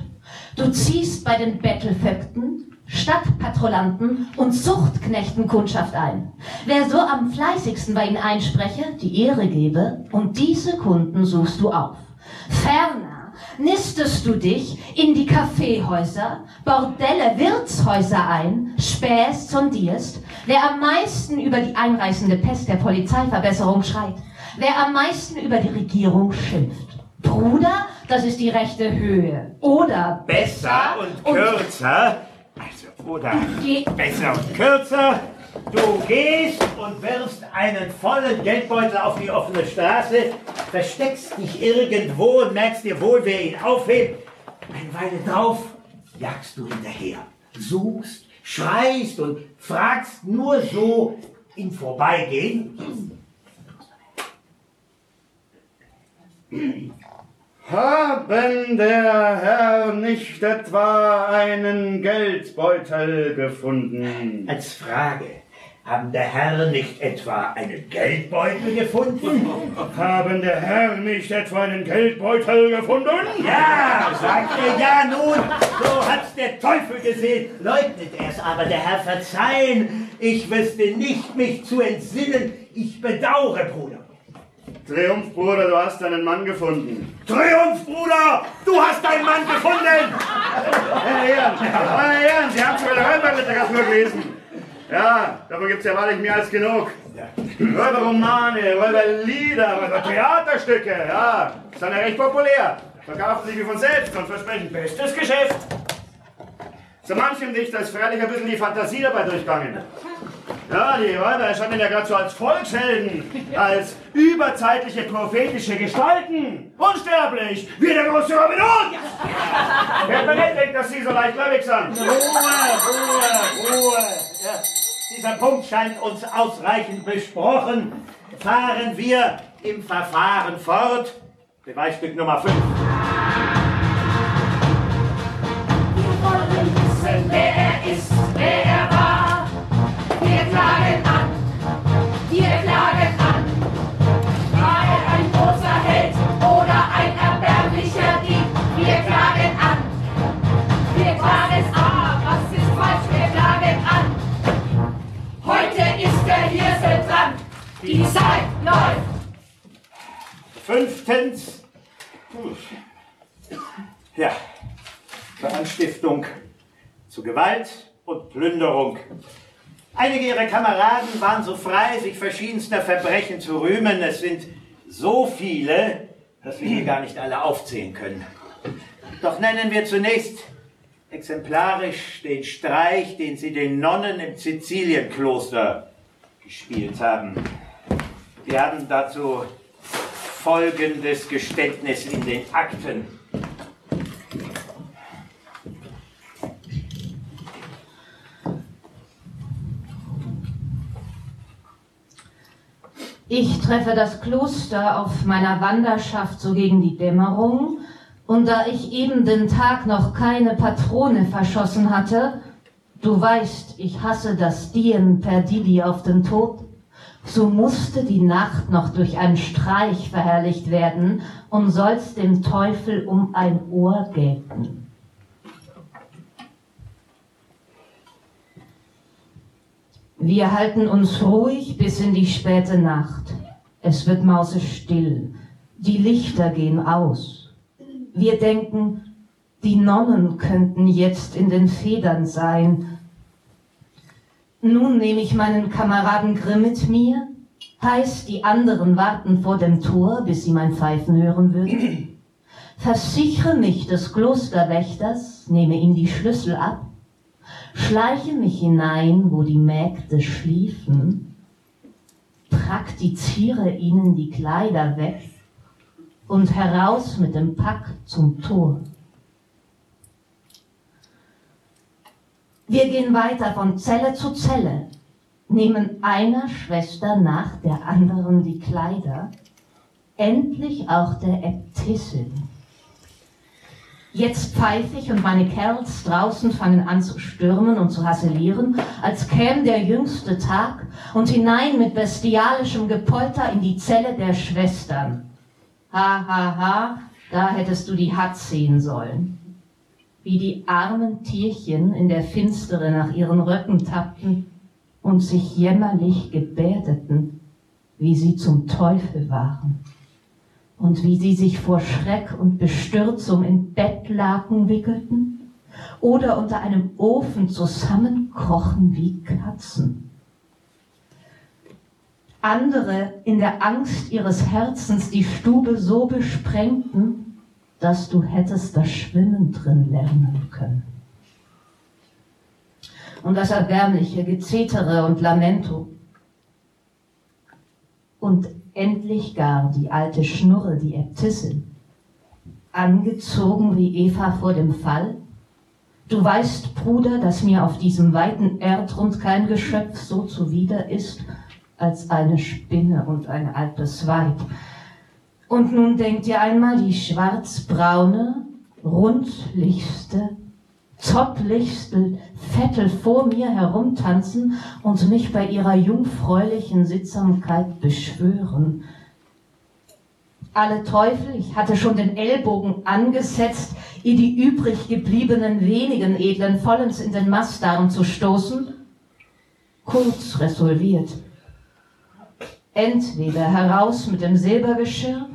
Du ziehst bei den Bettelvögten, Stadtpatrollanten und Zuchtknechten Kundschaft ein. Wer so am fleißigsten bei ihnen einspreche, die Ehre gebe, und diese Kunden suchst du auf. Ferner nistest du dich in die Kaffeehäuser, Bordelle, Wirtshäuser ein, spähst, sondierst, wer am meisten über die einreißende Pest der Polizeiverbesserung schreit, wer am meisten über die Regierung schimpft. Bruder, das ist die rechte Höhe. Oder Besser und kürzer. Also, oder besser und kürzer. Du gehst und wirfst einen vollen Geldbeutel auf die offene Straße, versteckst dich irgendwo und merkst dir wohl, wer ihn aufhebt. Eine Weile drauf jagst du hinterher, suchst, schreist und fragst nur so im Vorbeigehen. Haben der Herr nicht etwa einen Geldbeutel gefunden? Als Frage, haben der Herr nicht etwa einen Geldbeutel gefunden? (laughs) Haben der Herr nicht etwa einen Geldbeutel gefunden? Ja, sagt er, ja nun, so hat's der Teufel gesehen. Leugnet er's aber, der Herr verzeihen. Ich wüsste nicht, mich zu entsinnen. Ich bedauere, Bruder. Triumph, Bruder, du hast einen Mann gefunden. Triumph, Bruder, du hast deinen Mann gefunden. Meine Herren, meine Herren, Sie haben sogar die Räuberliteratur gelesen. Ja, davon gibt's ja wahrlich mehr als genug. Räuberromane, Räuberlieder, Räubertheaterstücke, ja, sind ja recht populär. Verkaufen sich wie von selbst und versprechen bestes Geschäft. So manchem Dichter ist freilich ein bisschen die Fantasie dabei durchgegangen. Ja, die Räuber erscheinen ja gerade so als Volkshelden, (laughs) als überzeitliche prophetische Gestalten. Unsterblich, wie der große Robin Hood. Wer mir nicht denkt, dass Sie so leichtgläubig sind? Ruhe, Ruhe, Ruhe. Ja, dieser Punkt scheint uns ausreichend besprochen. Fahren wir im Verfahren fort. Beweisstück Nummer 5. Wir wollen wissen, wer er ist, wer er war. Zeit läuft. Fünftens. Ja, zur Anstiftung zu Gewalt und Plünderung. Einige ihrer Kameraden waren so frei, sich verschiedenster Verbrechen zu rühmen. Es sind so viele, dass wir hier gar nicht alle aufzählen können. Doch nennen wir zunächst exemplarisch den Streich, den sie den Nonnen im Sizilienkloster gespielt haben. Wir haben dazu folgendes Geständnis in den Akten. Ich treffe das Kloster auf meiner Wanderschaft so gegen die Dämmerung, und da ich eben den Tag noch keine Patrone verschossen hatte, du weißt, ich hasse das Dien per Didi auf den Tod, so musste die Nacht noch durch einen Streich verherrlicht werden und soll's dem Teufel um ein Ohr gelten. Wir halten uns ruhig bis in die späte Nacht. Es wird mausestill. Die Lichter gehen aus. Wir denken, die Nonnen könnten jetzt in den Federn sein. Nun nehme ich meinen Kameraden Grimm mit mir, heißt, die anderen warten vor dem Tor, bis sie mein Pfeifen hören würden. (clears throat) Versichere mich des Klosterwächters, nehme ihm die Schlüssel ab, schleiche mich hinein, wo die Mägde schliefen, praktiziere ihnen die Kleider weg und heraus mit dem Pack zum Tor. Wir gehen weiter von Zelle zu Zelle, nehmen einer Schwester nach der anderen die Kleider, endlich auch der Äbtissin. Jetzt pfeife ich und meine Kerls draußen fangen an zu stürmen und zu hasselieren, als käme der jüngste Tag und hinein mit bestialischem Gepolter in die Zelle der Schwestern. Ha, ha, ha, da hättest du die Hatz sehen sollen. Wie die armen Tierchen in der Finstere nach ihren Röcken tappten und sich jämmerlich gebärdeten, wie sie zum Teufel waren und wie sie sich vor Schreck und Bestürzung in Bettlaken wickelten oder unter einem Ofen zusammenkrochen wie Katzen. Andere in der Angst ihres Herzens die Stube so besprengten, dass du hättest das Schwimmen drin lernen können. Und das erbärmliche Gezetere und Lamento. Und endlich gar die alte Schnurre, die Äbtissin, angezogen wie Eva vor dem Fall. Du weißt, Bruder, dass mir auf diesem weiten Erdrund kein Geschöpf so zuwider ist als eine Spinne und ein altes Weib. Und nun denkt ihr einmal die schwarzbraune, rundlichste, zopplichste Vettel vor mir herumtanzen und mich bei ihrer jungfräulichen Sittsamkeit beschwören. Alle Teufel, ich hatte schon den Ellbogen angesetzt, ihr die übrig gebliebenen wenigen Edlen vollends in den Mastdarm zu stoßen, kurz resolviert. Entweder heraus mit dem Silbergeschirr,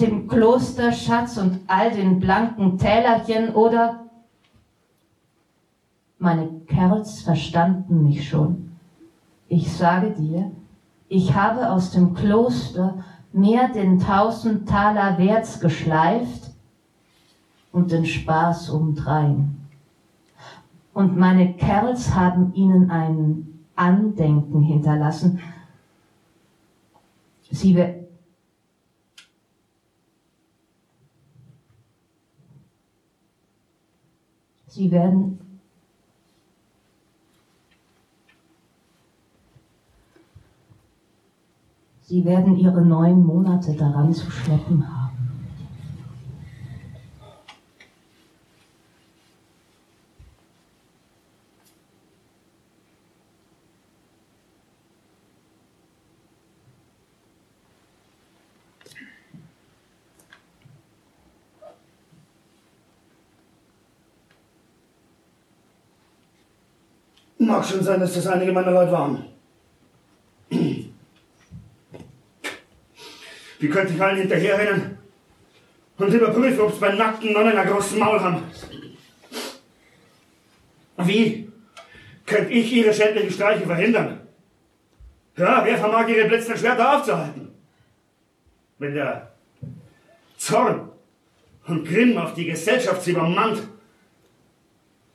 dem Klosterschatz und all den blanken Tälerchen oder meine Kerls verstanden mich schon. Ich sage dir, ich habe aus dem Kloster mehr denn tausend Taler Werts geschleift und den Spaß umdrein. Und meine Kerls haben ihnen ein Andenken hinterlassen. Sie, Sie werden Sie werden ihre neun Monate daran zu schleppen haben. Mag schon sein, dass das einige meiner Leute waren. Wie könnte ich allen hinterherrennen und überprüfen, ob sie bei nackten Nonnen ein großes Maul haben? Wie könnte ich ihre schändlichen Streiche verhindern? Ja, wer vermag ihre blitzenden Schwerter aufzuhalten? Wenn der Zorn und Grimm auf die Gesellschaft sie übermannt,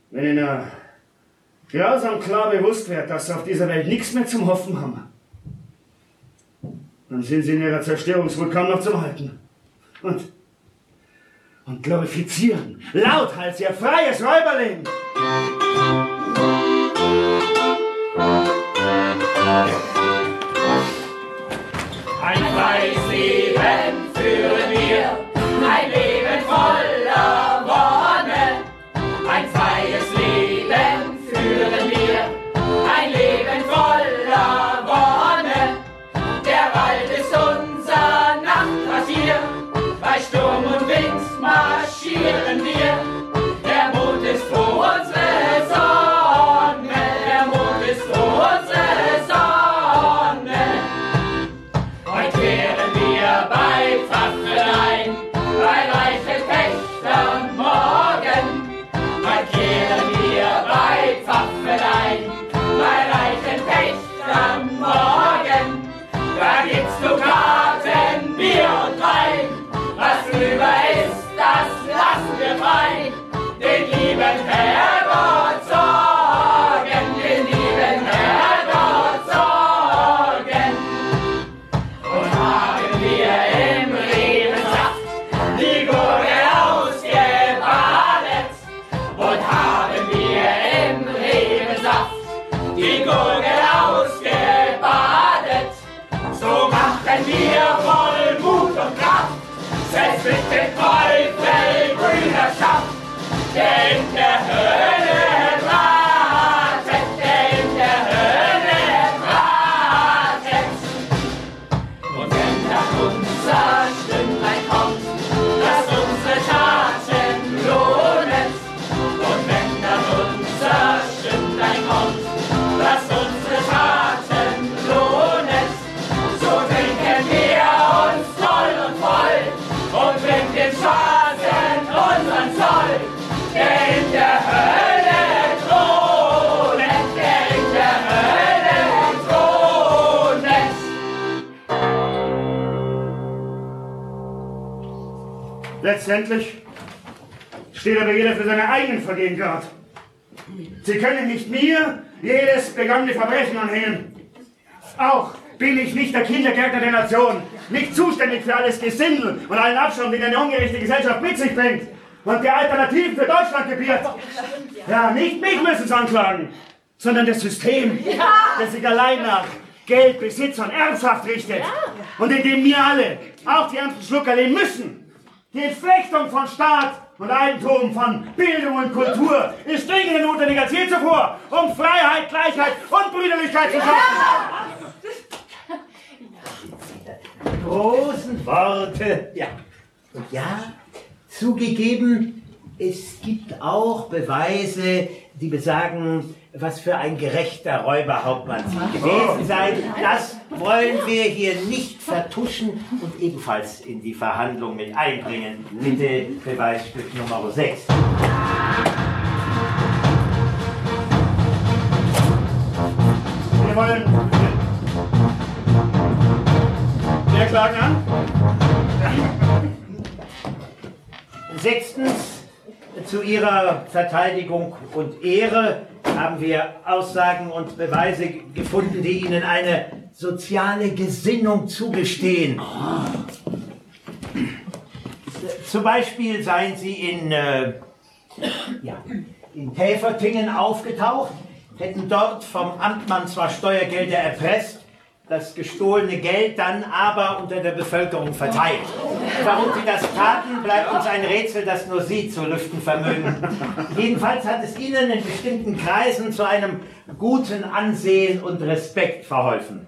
wenn ihnen grausam klar bewusst wird, dass sie auf dieser Welt nichts mehr zum Hoffen haben, dann sind sie in ihrer Zerstörungswut kaum noch zum Halten. Und, und glorifizieren lauthals ihr freies Räuberleben. Ein freies Leben führen Letztendlich steht aber jeder für seine eigenen Vergehen gerade. Sie können nicht mir jedes begangene Verbrechen anhängen. Auch bin ich nicht der Kindergärtner der Nation, nicht zuständig für alles Gesindel und allen Abschaum, den eine ungerechte Gesellschaft mit sich bringt und der Alternativen für Deutschland gebiert. Ja, nicht mich müssen sie anklagen, sondern das System, das sich allein nach Geld, Besitz und Erbschaft richtet und in dem wir alle, auch die ärmsten Schlucker, leben müssen. Die Entflechtung von Staat und Eigentum, von Bildung und Kultur ist dringender notwendig als je zuvor, um Freiheit, Gleichheit und Brüderlichkeit zu schaffen. großen Worte. Ja. Und ja, zugegeben, es gibt auch Beweise, die besagen, was für ein gerechter Räuberhauptmann Sie gewesen seid. Das wollen wir hier nicht vertuschen und ebenfalls in die Verhandlung mit einbringen. Bitte Beweisstück Nummer 6. Wir wollen. Wer klagen an? Sechstens, zu Ihrer Verteidigung und Ehre haben wir Aussagen und Beweise gefunden, die Ihnen eine soziale Gesinnung zugestehen. Zum Beispiel seien Sie in, äh, ja, in Täfertingen aufgetaucht, hätten dort vom Amtmann zwar Steuergelder erpresst, das gestohlene Geld dann aber unter der Bevölkerung verteilt. Warum Sie das taten, bleibt uns ein Rätsel, das nur Sie zu lüften vermögen. Jedenfalls hat es Ihnen in bestimmten Kreisen zu einem guten Ansehen und Respekt verholfen.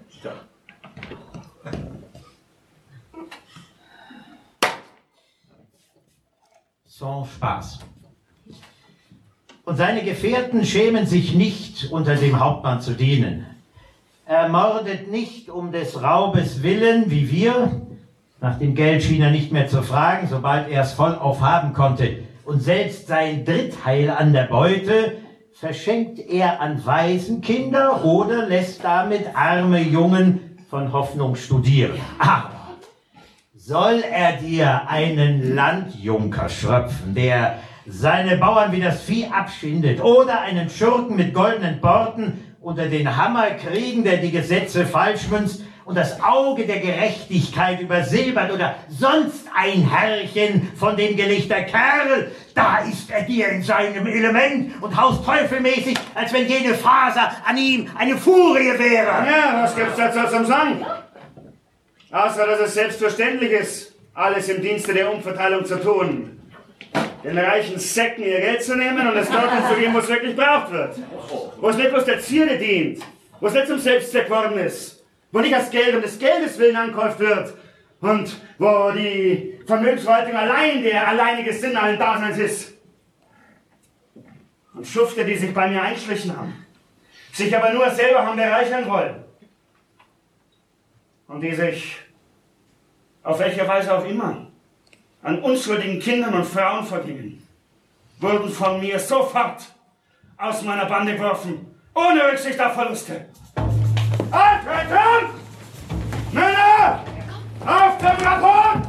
Sans Spaß. und seine Gefährten schämen sich nicht, unter dem Hauptmann zu dienen. Er mordet nicht um des Raubes willen, wie wir. Nach dem Geld schien er nicht mehr zu fragen, sobald er es vollauf haben konnte. Und selbst sein Drittheil an der Beute verschenkt er an Waisenkinder oder lässt damit arme Jungen von Hoffnung studieren. Aber soll er dir einen Landjunker schröpfen, der seine Bauern wie das Vieh abschindet, oder einen Schurken mit goldenen Borten unter den Hammer kriegen, der die Gesetze falsch münzt und das Auge der Gerechtigkeit übersilbert oder sonst ein Herrchen von dem Gelichter Kerl, da ist er dir in seinem Element und haust teufelmäßig, als wenn jede Faser an ihm eine Furie wäre. Ja, was gibt's dazu zum Sagen? Außer, dass es selbstverständlich ist, alles im Dienste der Umverteilung zu tun. Den reichen Säcken ihr Geld zu nehmen und es dorthin zu geben, wo es wirklich braucht wird. Wo es nicht bloß der Zierde dient, wo es nicht zum Selbstzweck worden ist, wo nicht das Geld um des Geldes willen ankauft wird und wo die Vermögensverwaltung allein der alleinige Sinn allen Daseins ist. Und Schufte, die sich bei mir einschlichen haben, sich aber nur selber haben bereichern wollen und die sich auf welche Weise auch immer an unschuldigen Kindern und Frauen vergingen, wurden von mir sofort aus meiner Bande geworfen, ohne Rücksicht auf Verluste. Antreten! Männer! Auf dem Rapport!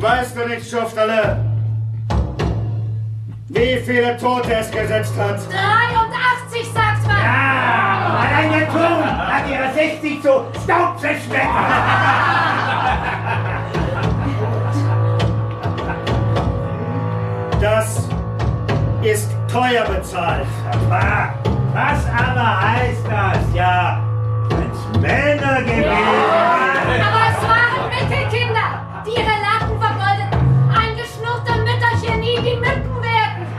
Weißt du nicht, Schufterle, wie viele Tote es gesetzt hat? 83, sagt man. Ah, allein der Turm hat ihre 60 zu Staub zerschmettert. Das ist teuer bezahlt. Was aber heißt das? Ja, wenn's Männer gewesen wären. Aber es waren Mittelkinder, die ihre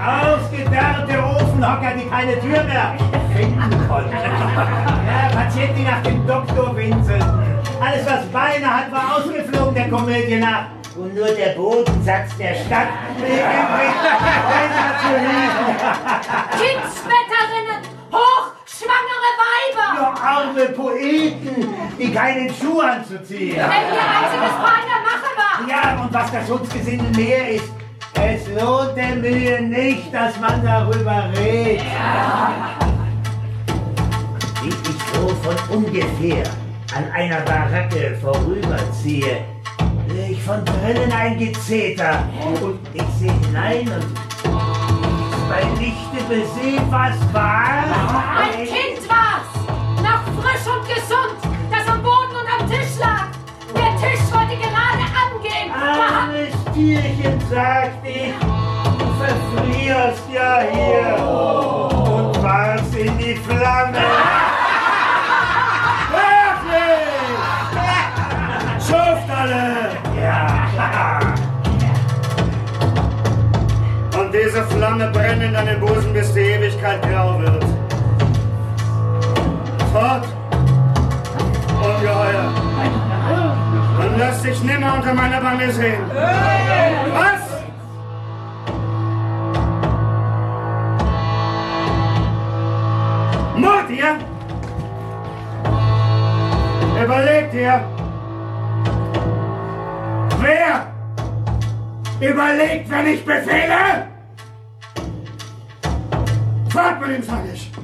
Ausgedörrte Ofenhocker, die keine Tür mehr finden konnten. Ja, Patienten, die nach dem Doktor winselten. Alles, was Beine hat, war ausgeflogen der Komödie nach. Und nur der Bodensatz der Stadt blieb übrig, besser zu lieben. Kindsbetterinnen, hochschwangere Weiber. Nur arme Poeten, die keinen Schuh anzuziehen. Wenn ihr einziges Paar in der Mache war. Ja, und was das Schutzgesindel mehr ist, es lohnt der Mühe nicht, dass man darüber redet. Wie ich so von ungefähr an einer Baracke vorüberziehe, sehe ich von drinnen ein Gezeter und ich sehe hinein und mein Lichte besehe, was war. Ein Kind war's. Noch frisch und gesund, das am Boden und am Tisch lag. Der Tisch wollte gerade angehen. Armes Tierchen, sagt ich, du verfrierst ja hier und warst in die Flamme. (laughs) Wirklich! Schufterle! Ja, Und diese Flamme brennt in deinem Busen, bis die Ewigkeit grau wird. Fort! Dich nimmer unter meiner Wange sehen. Was? Mord ihr? Überlegt ihr? Wer überlegt, wenn ich befehle? Fahrt mit ihm, sag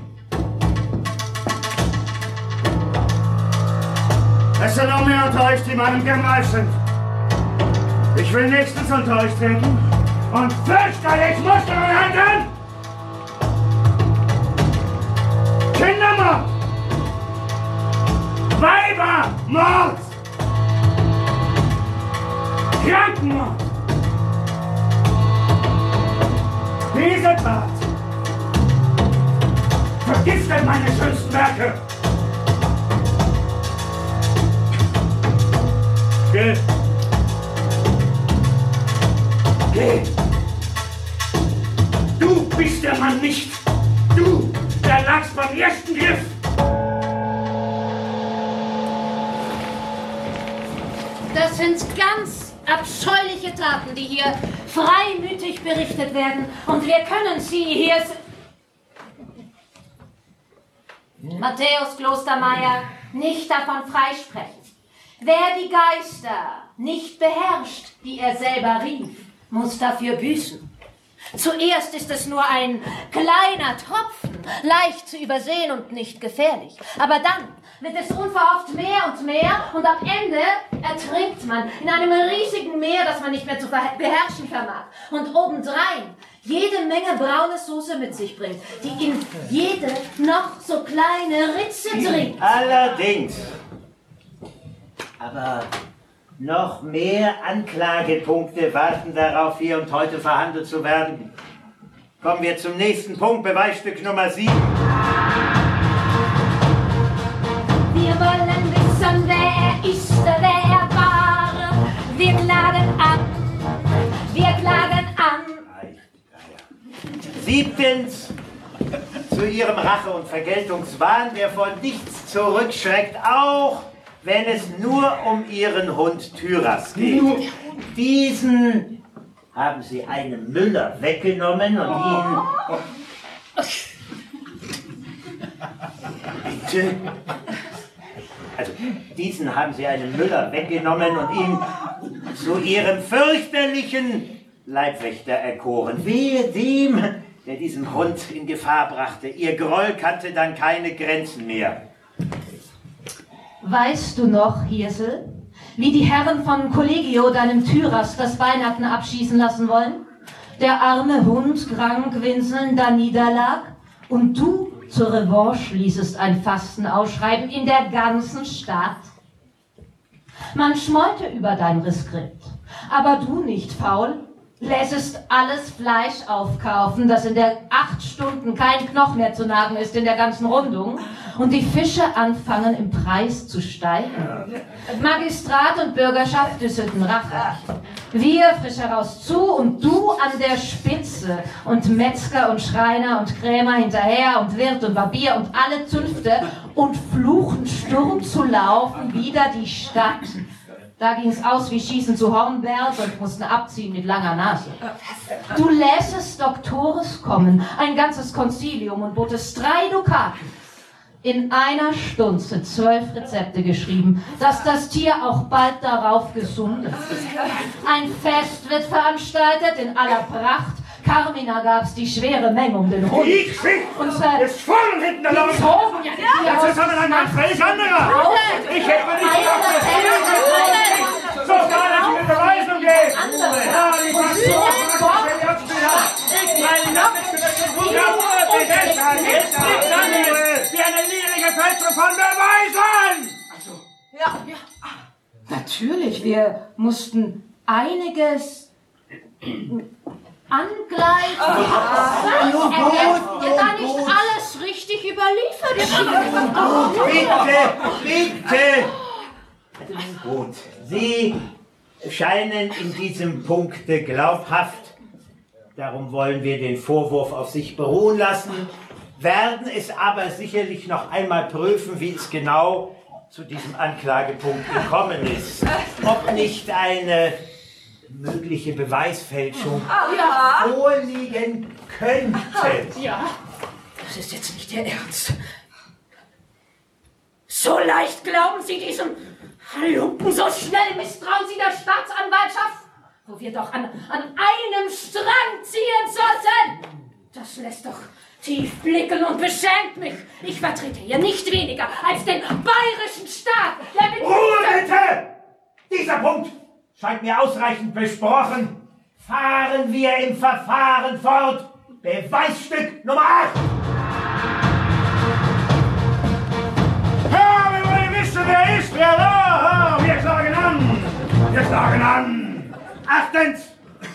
Es sind noch mehr unter euch, die meinem General sind. Ich will nächstens unter euch treten und fürchterlich Muster halten. Kindermord! Weibermord! Krankenmord! Diese Tat vergiftet meine schönsten Werke! Geh! Geh! Du bist der Mann nicht! Du, der lagst beim ersten Griff! Das sind ganz abscheuliche Taten, die hier freimütig berichtet werden. Und wir können sie hier... Matthäus Klostermeier nicht davon freisprechen. Wer die Geister nicht beherrscht, die er selber rief, muss dafür büßen. Zuerst ist es nur ein kleiner Tropfen, leicht zu übersehen und nicht gefährlich. Aber dann wird es unverhofft mehr und mehr und am Ende ertrinkt man in einem riesigen Meer, das man nicht mehr zu beherrschen vermag. Und obendrein jede Menge braune Soße mit sich bringt, die in jede noch so kleine Ritze dringt. Allerdings. Aber noch mehr Anklagepunkte warten darauf, hier und heute verhandelt zu werden. Kommen wir zum nächsten Punkt, Beweisstück Nummer 7. Wir wollen wissen, wer er ist, wer er war. Wir klagen an, wir klagen an. Siebtens, zu ihrem Rache- und Vergeltungswahn, der vor nichts zurückschreckt, auch wenn es nur um ihren Hund Tyras geht. Diesen haben sie einem Müller weggenommen und ihn... Bitte? Also, diesen haben sie einem Müller weggenommen und ihn zu ihrem fürchterlichen Leibwächter erkoren. Wehe dem, der diesen Hund in Gefahr brachte. Ihr Groll kannte dann keine Grenzen mehr. Weißt du noch, Hirsel, wie die Herren von Collegio deinem Tyras das Bein hatten abschießen lassen wollen? Der arme Hund krank winselnd da niederlag und du zur Revanche ließest ein Fasten ausschreiben in der ganzen Stadt? Man schmollte über dein Reskript, aber du nicht faul, lässest alles Fleisch aufkaufen, das in der acht Stunden kein Knoch mehr zu nagen ist in der ganzen Rundung und die Fische anfangen im Preis zu steigen. Magistrat und Bürgerschaft düsselten Rache. Wir frisch heraus zu und du an der Spitze und Metzger und Schreiner und Krämer hinterher und Wirt und Barbier und alle Zünfte und fluchen Sturm zu laufen wieder die Stadt. Da ging's aus wie Schießen zu Hornberg und mussten abziehen mit langer Nase. Du lässest Doktores kommen, ein ganzes Konzilium und botest drei Dukaten. In einer Stunde zwölf Rezepte geschrieben, dass das Tier auch bald darauf gesund ist. Ein Fest wird veranstaltet in aller Pracht. Carmina gab's die schwere Menge um den Hund. Ich krieg Unser ist vorne und hinten der Lauf. Ja die Das ist aber ein völlig anderer. Ich hätte mir nicht gedacht, so kann es mit Beweisung gehen. Ja, die Fraktion Mein Name ist wie eine niedrige Fälschung von Beweisen! Natürlich, wir mussten einiges angleichen. Er hat ja da nicht alles richtig überliefert. Bitte, bitte! Gut, Sie scheinen in diesem Punkte glaubhaft. Darum wollen wir den Vorwurf auf sich beruhen lassen, werden es aber sicherlich noch einmal prüfen, wie es genau zu diesem Anklagepunkt gekommen ist. Ob nicht eine mögliche Beweisfälschung vorliegen könnte. Das ist jetzt nicht Ihr Ernst. So leicht glauben Sie diesem Halunken, so schnell misstrauen Sie der Staatsanwaltschaft, wo wir doch an, an einem Strang ziehen sollten. Das lässt doch tief blicken und beschämt mich. Ich vertrete hier nicht weniger als den bayerischen Staat, der mit Ruhe bitte! Dieser Punkt scheint mir ausreichend besprochen. Fahren wir im Verfahren fort. Beweisstück Nummer 8. Ja, wir wollen wissen, wer ist wer da? Wir klagen an! Wir klagen an! Achtens!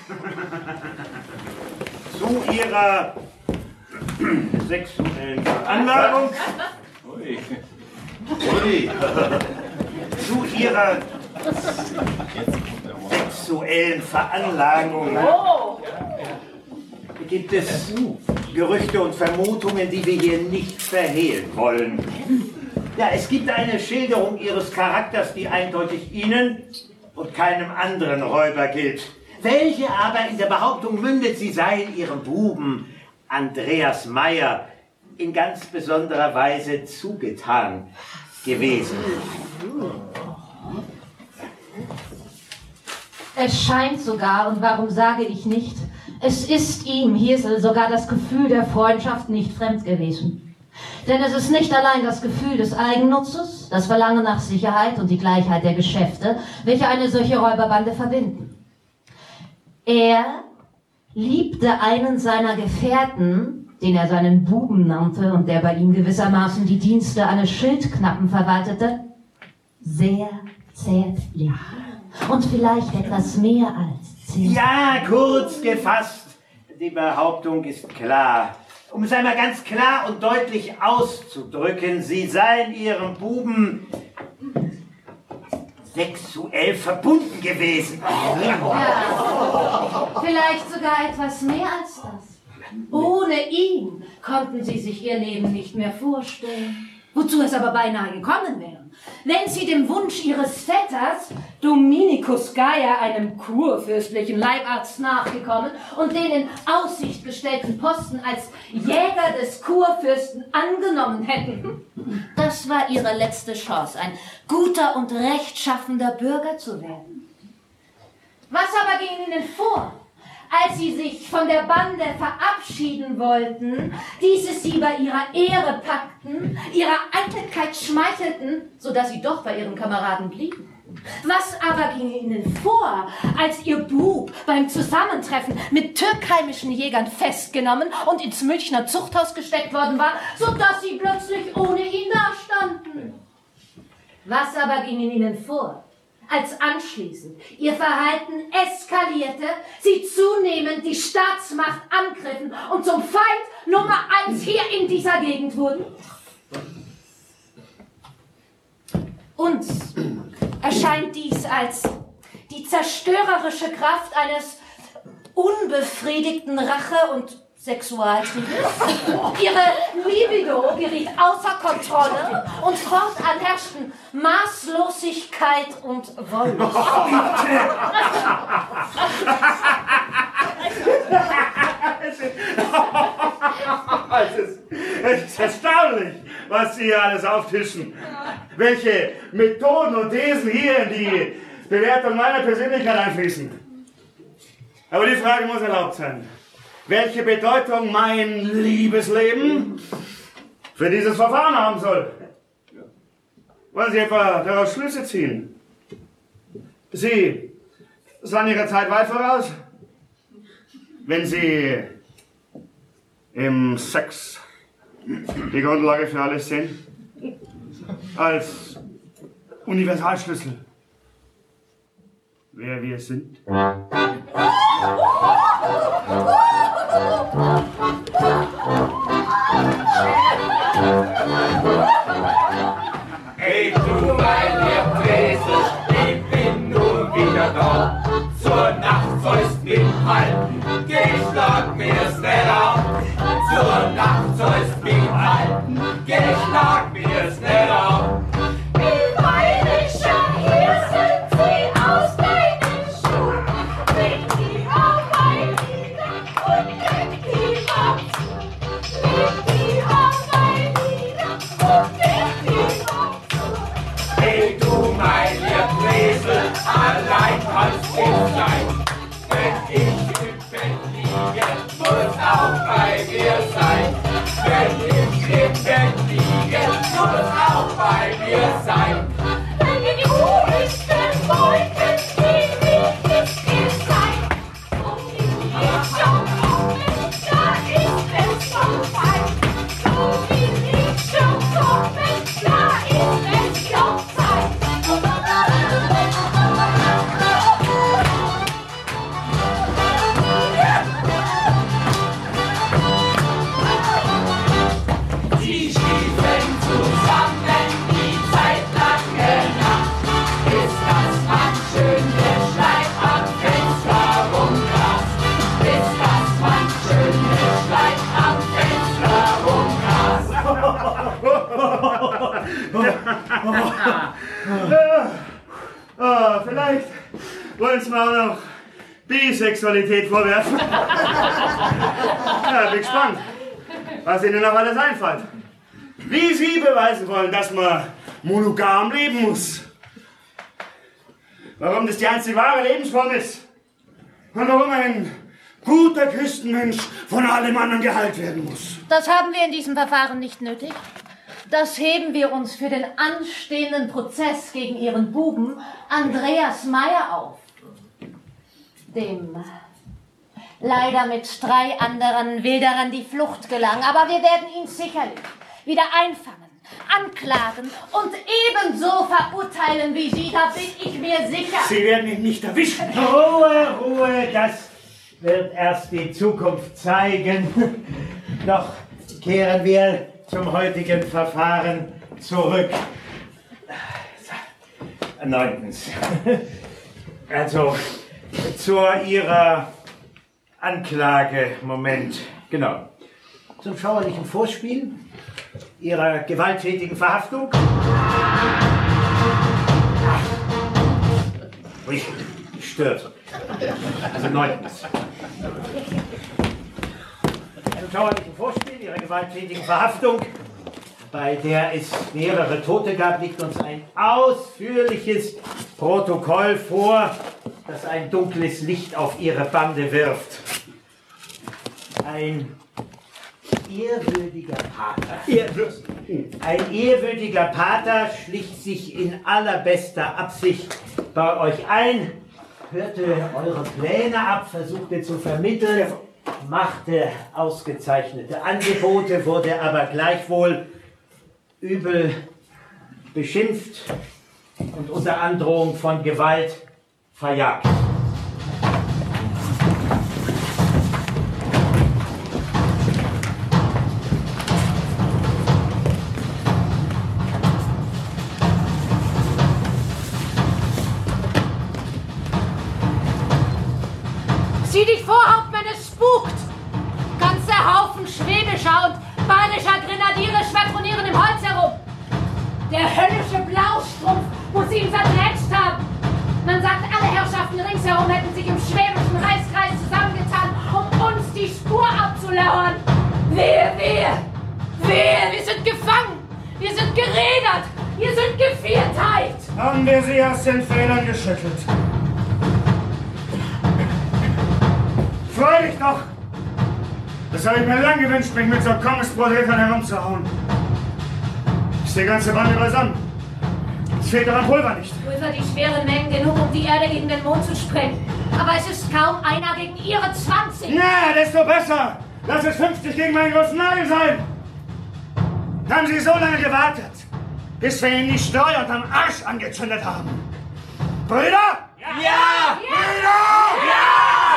(laughs) Zu ihrer sexuellen Veranlagung. (laughs) Zu ihrer sexuellen Veranlagung gibt es Gerüchte und Vermutungen, die wir hier nicht verhehlen wollen. Ja, es gibt eine Schilderung ihres Charakters, die eindeutig Ihnen und keinem anderen Räuber gilt. Welche aber in der Behauptung mündet, sie seien ihrem Buben Andreas Meyer in ganz besonderer Weise zugetan gewesen. Es scheint sogar, und warum sage ich nicht, es ist ihm, Hirsel, sogar das Gefühl der Freundschaft nicht fremd gewesen. Denn es ist nicht allein das Gefühl des Eigennutzes, das Verlangen nach Sicherheit und die Gleichheit der Geschäfte, welche eine solche Räuberbande verbinden. Er liebte einen seiner Gefährten, den er seinen Buben nannte und der bei ihm gewissermaßen die Dienste eines Schildknappen verwaltete, sehr zärtlich. Und vielleicht etwas mehr als zärtlich. Ja, kurz gefasst, die Behauptung ist klar. Um es einmal ganz klar und deutlich auszudrücken, sie seien ihrem Buben sexuell verbunden gewesen. Ja, vielleicht sogar etwas mehr als das. Ohne ihn konnten sie sich ihr Leben nicht mehr vorstellen. Wozu es aber beinahe gekommen wäre, wenn sie dem Wunsch ihres Vetters, Dominikus Geier, einem kurfürstlichen Leibarzt, nachgekommen und den in Aussicht gestellten Posten als Jäger des Kurfürsten angenommen hätten. Das war ihre letzte Chance, ein guter und rechtschaffender Bürger zu werden. Was aber ging ihnen vor? Als sie sich von der Bande verabschieden wollten, diese sie bei ihrer Ehre packten, ihrer Eitelkeit schmeichelten, so dass sie doch bei ihren Kameraden blieben. Was aber ging ihnen vor, als ihr Bub beim Zusammentreffen mit türkheimischen Jägern festgenommen und ins Münchner Zuchthaus gesteckt worden war, so dass sie plötzlich ohne ihn dastanden? Was aber ging in ihnen vor, als anschließend ihr Verhalten eskalierte, sie zunehmend die Staatsmacht angriffen und zum Feind Nummer eins hier in dieser Gegend wurden? Uns erscheint dies als die zerstörerische Kraft eines unbefriedigten Rache- und Sexualtriebes. (laughs) Ihre Libido geriet außer Kontrolle und fortan herrschten Maßlosigkeit und Wollust. (laughs) (laughs) Es ist, es ist erstaunlich, was Sie hier alles auftischen. Welche Methoden und Thesen hier in die Bewertung meiner Persönlichkeit einfließen. Aber die Frage muss erlaubt sein. Welche Bedeutung mein Liebesleben für dieses Verfahren haben soll? Wollen Sie etwa daraus Schlüsse ziehen? Sie sahen Ihrer Zeit weit voraus, wenn Sie im Sex die Grundlage für alles sehen, als Universalschlüssel, wer wir sind. Hey du mein Liebwesen, ich bin nun wieder da. Zur Nacht sollst mich halten, geh schlag nicht auf. Zur Nacht sollst mich halten, geh schlag mir's nicht auch bei mir sein. Wenn ich im Bett liege, muss auch bei mir sein. Rumrast. (laughs) Ah, vielleicht wollen es mir auch noch Bisexualität vorwerfen. (laughs) ja, bin gespannt, was Ihnen noch alles einfällt. Wie Sie beweisen wollen, dass man monogam leben muss. Warum das die einzige wahre Lebensform ist. Und warum ein guter Küstenmensch von allem anderen geheilt werden muss. Das haben wir in diesem Verfahren nicht nötig. Das heben wir uns für den anstehenden Prozess gegen Ihren Buben Andreas Meyer auf. Dem leider mit drei anderen Wilderern die Flucht gelang. Aber wir werden ihn sicherlich wieder einfangen, anklagen und ebenso verurteilen wie Sie. Da bin ich mir sicher. Sie werden ihn nicht erwischen. Ruhe, Ruhe, das wird erst die Zukunft zeigen. (laughs) Doch kehren wir zum heutigen Verfahren zurück. Neuntens. Also zu Ihrer Anklage. Moment. Genau. Zum schauerlichen Vorspiel Ihrer gewalttätigen Verhaftung. Ui, stört. Also neuntens. Schauerlichen Vorspiel Ihrer gewalttätigen Verhaftung, bei der es mehrere Tote gab, liegt uns ein ausführliches Protokoll vor, das ein dunkles Licht auf Ihre Bande wirft. Ein ehrwürdiger Pater. Ein ehrwürdiger Pater schlich sich in allerbester Absicht bei euch ein, hörte eure Pläne ab, versuchte zu vermitteln, machte ausgezeichnete Angebote, wurde aber gleichwohl übel beschimpft und unter Androhung von Gewalt verjagt. Gewünscht, mich mit so Kommissbrothelfern herumzuhauen. Ist die ganze Bande beisammen. Es fehlt daran Pulver nicht. Pulver die schweren Mengen genug, um die Erde gegen den Mond zu sprengen. Aber es ist kaum einer gegen ihre 20. Na, desto besser! Lass es 50 gegen meinen großen Nagel sein! Haben Sie so lange gewartet, bis wir Ihnen die Steuer unterm Arsch angezündet haben? Brüder? Ja! Brüder! Ja!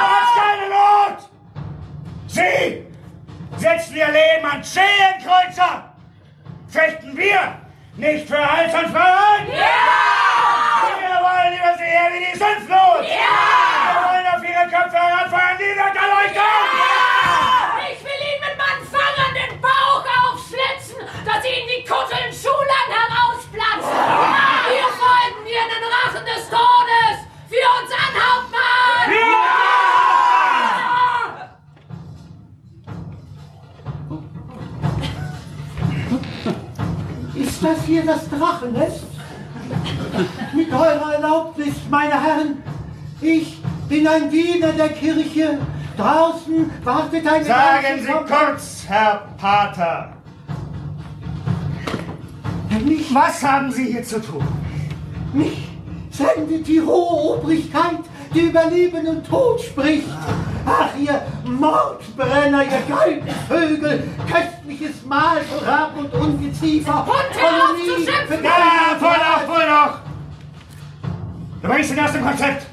Das keine Not! Sie setzen Ihr Leben an Zehenkreuzer! Fechten wir nicht für Hals und Freiheit? Ja! Wir wollen über sie her wie die Sündflut! Ja! Wir wollen auf Ihre Köpfe heranfeuern, die Wetterleuchtung! Ich will ihn mit meinem Fang an den Bauch aufschlitzen, dass ihnen die Kutteln Schulan herausplatzen. Wir folgen den Rachen des Todes. Für uns an, Hauptmann! Ist das hier das Drachennest? Mit eurer Erlaubnis, meine Herren, ich bin ein Diener der Kirche. Draußen wartet ein Sagen Sie kurz, Herr Pater, Mich, was haben Sie hier zu tun? mich sendet die hohe Obrigkeit, die über Leben und Tod spricht. Ach, ihr Mordbrenner, ihr Galgenvögel, köstliches Mahl von Rab und Ungeziefer. Und hör auf zu schimpfen! Ja, wohl doch, wohl doch! Du bringst ihn aus dem Konzept.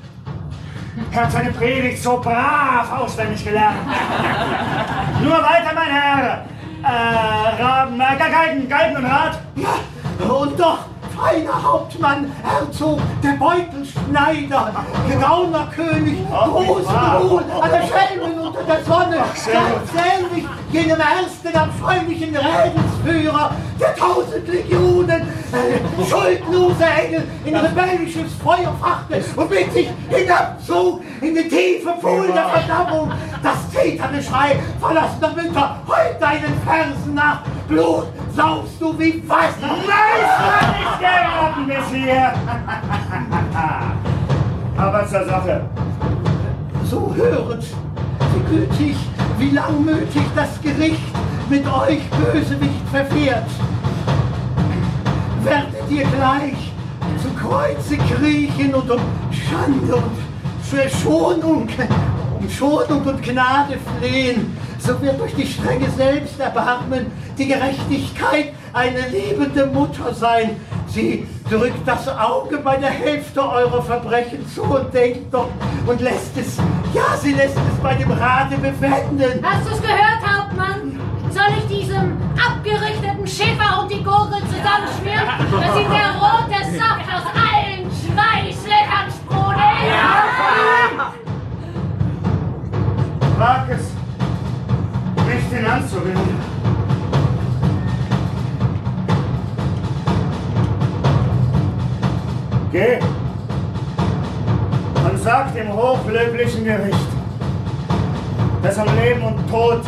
Er hat seine Predigt so brav auswendig gelernt. Nur weiter, mein Herr. Äh, Raben, äh, Galgen, Galgen und Rad. Ja, und doch, feiner Hauptmann, Herzog, der Beutelschneider, Ach, wie wahr. Großbrot, an der Schelmen unter der Sonne, ähnlich jenem ersten abscheulichen Rädelsführer der tausend Legionen, äh, schuldlose Engel in rebellisches Feuer fachte und mit sich hinabzog in den tiefen Pool der Verdammung. Das Tätergeschrei verlassener Mütter heult deinen Fersen nach. Blut saugst du wie Wasser. Nein, nicht geraten bis hier. (laughs) Aber zur Sache. So höret, wie gütig, wie langmütig das Gericht mit euch Bösewicht verfährt. Werdet ihr gleich zu Kreuze kriechen und um Schande und für Schonung, um Schonung und Gnade flehen, so wird durch die strenge Selbsterbarmen die Gerechtigkeit eine liebende Mutter sein. Sie drückt das Auge bei der Hälfte eurer Verbrechen zu und denkt doch und lässt es, ja, sie lässt es bei dem Rate bewenden. Hast du's gehört, Hauptmann? Soll ich diesem abgerichteten Schäfer und die Gurgel zusammenschmieren, dass ihm der rote Saft aus allen Schweißlöchern sprudelt? Wag es, nicht hinanzuwinden. Geh und sag dem hochlöblichen Gericht, das am Leben und Tod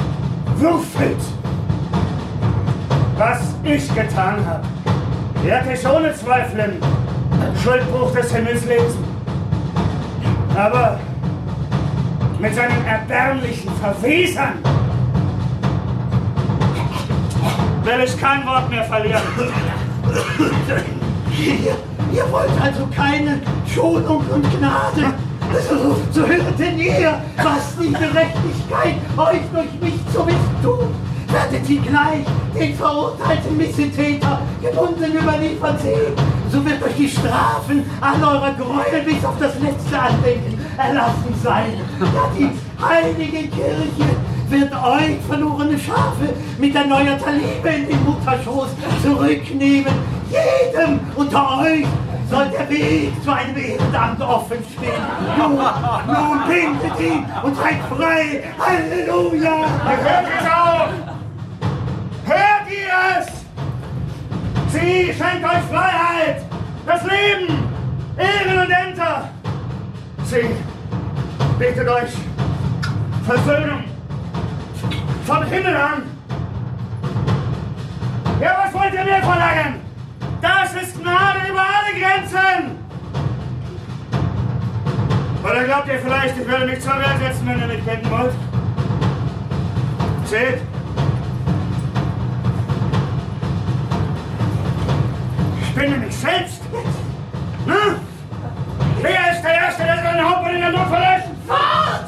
würfelt, was ich getan habe. Werde ich ohne Zweifeln Schuldbuch des Himmels lesen. Aber mit seinen erbärmlichen Verwesern will ich kein Wort mehr verlieren. Ihr, ihr wollt also keine Schonung und Gnade. So, hört denn ihr, was die Gerechtigkeit euch durch mich zu wissen tut. Werdet ihr gleich den verurteilten Missetäter gebunden überliefert sehen, so wird euch die Strafen an eurer Gräuel bis auf das letzte Andenken erlassen sein. Ja, die heilige Kirche wird euch verlorene Schafe mit erneuerter Liebe in den Mutterschoß zurücknehmen. Jedem unter euch soll der Weg zu einem Ehrenamt offen stehen. Nun, nun bindet ihn und seid frei. Halleluja! Hört es auf! Hört ihr es? Sie schenkt euch Freiheit, das Leben, Ehren und Ämter. Sie bietet euch Versöhnung vom Himmel an. Ja, was wollt ihr mehr verlangen? Das ist Gnade über alle Grenzen. Oder glaubt ihr vielleicht, ich würde mich zur Wehr setzen, wenn ihr mich kennen wollt? Seht, ich bin nämlich selbst. Hm? Wer ist der Erste, der seinen Hauptmann in der Not verlässt? Fort!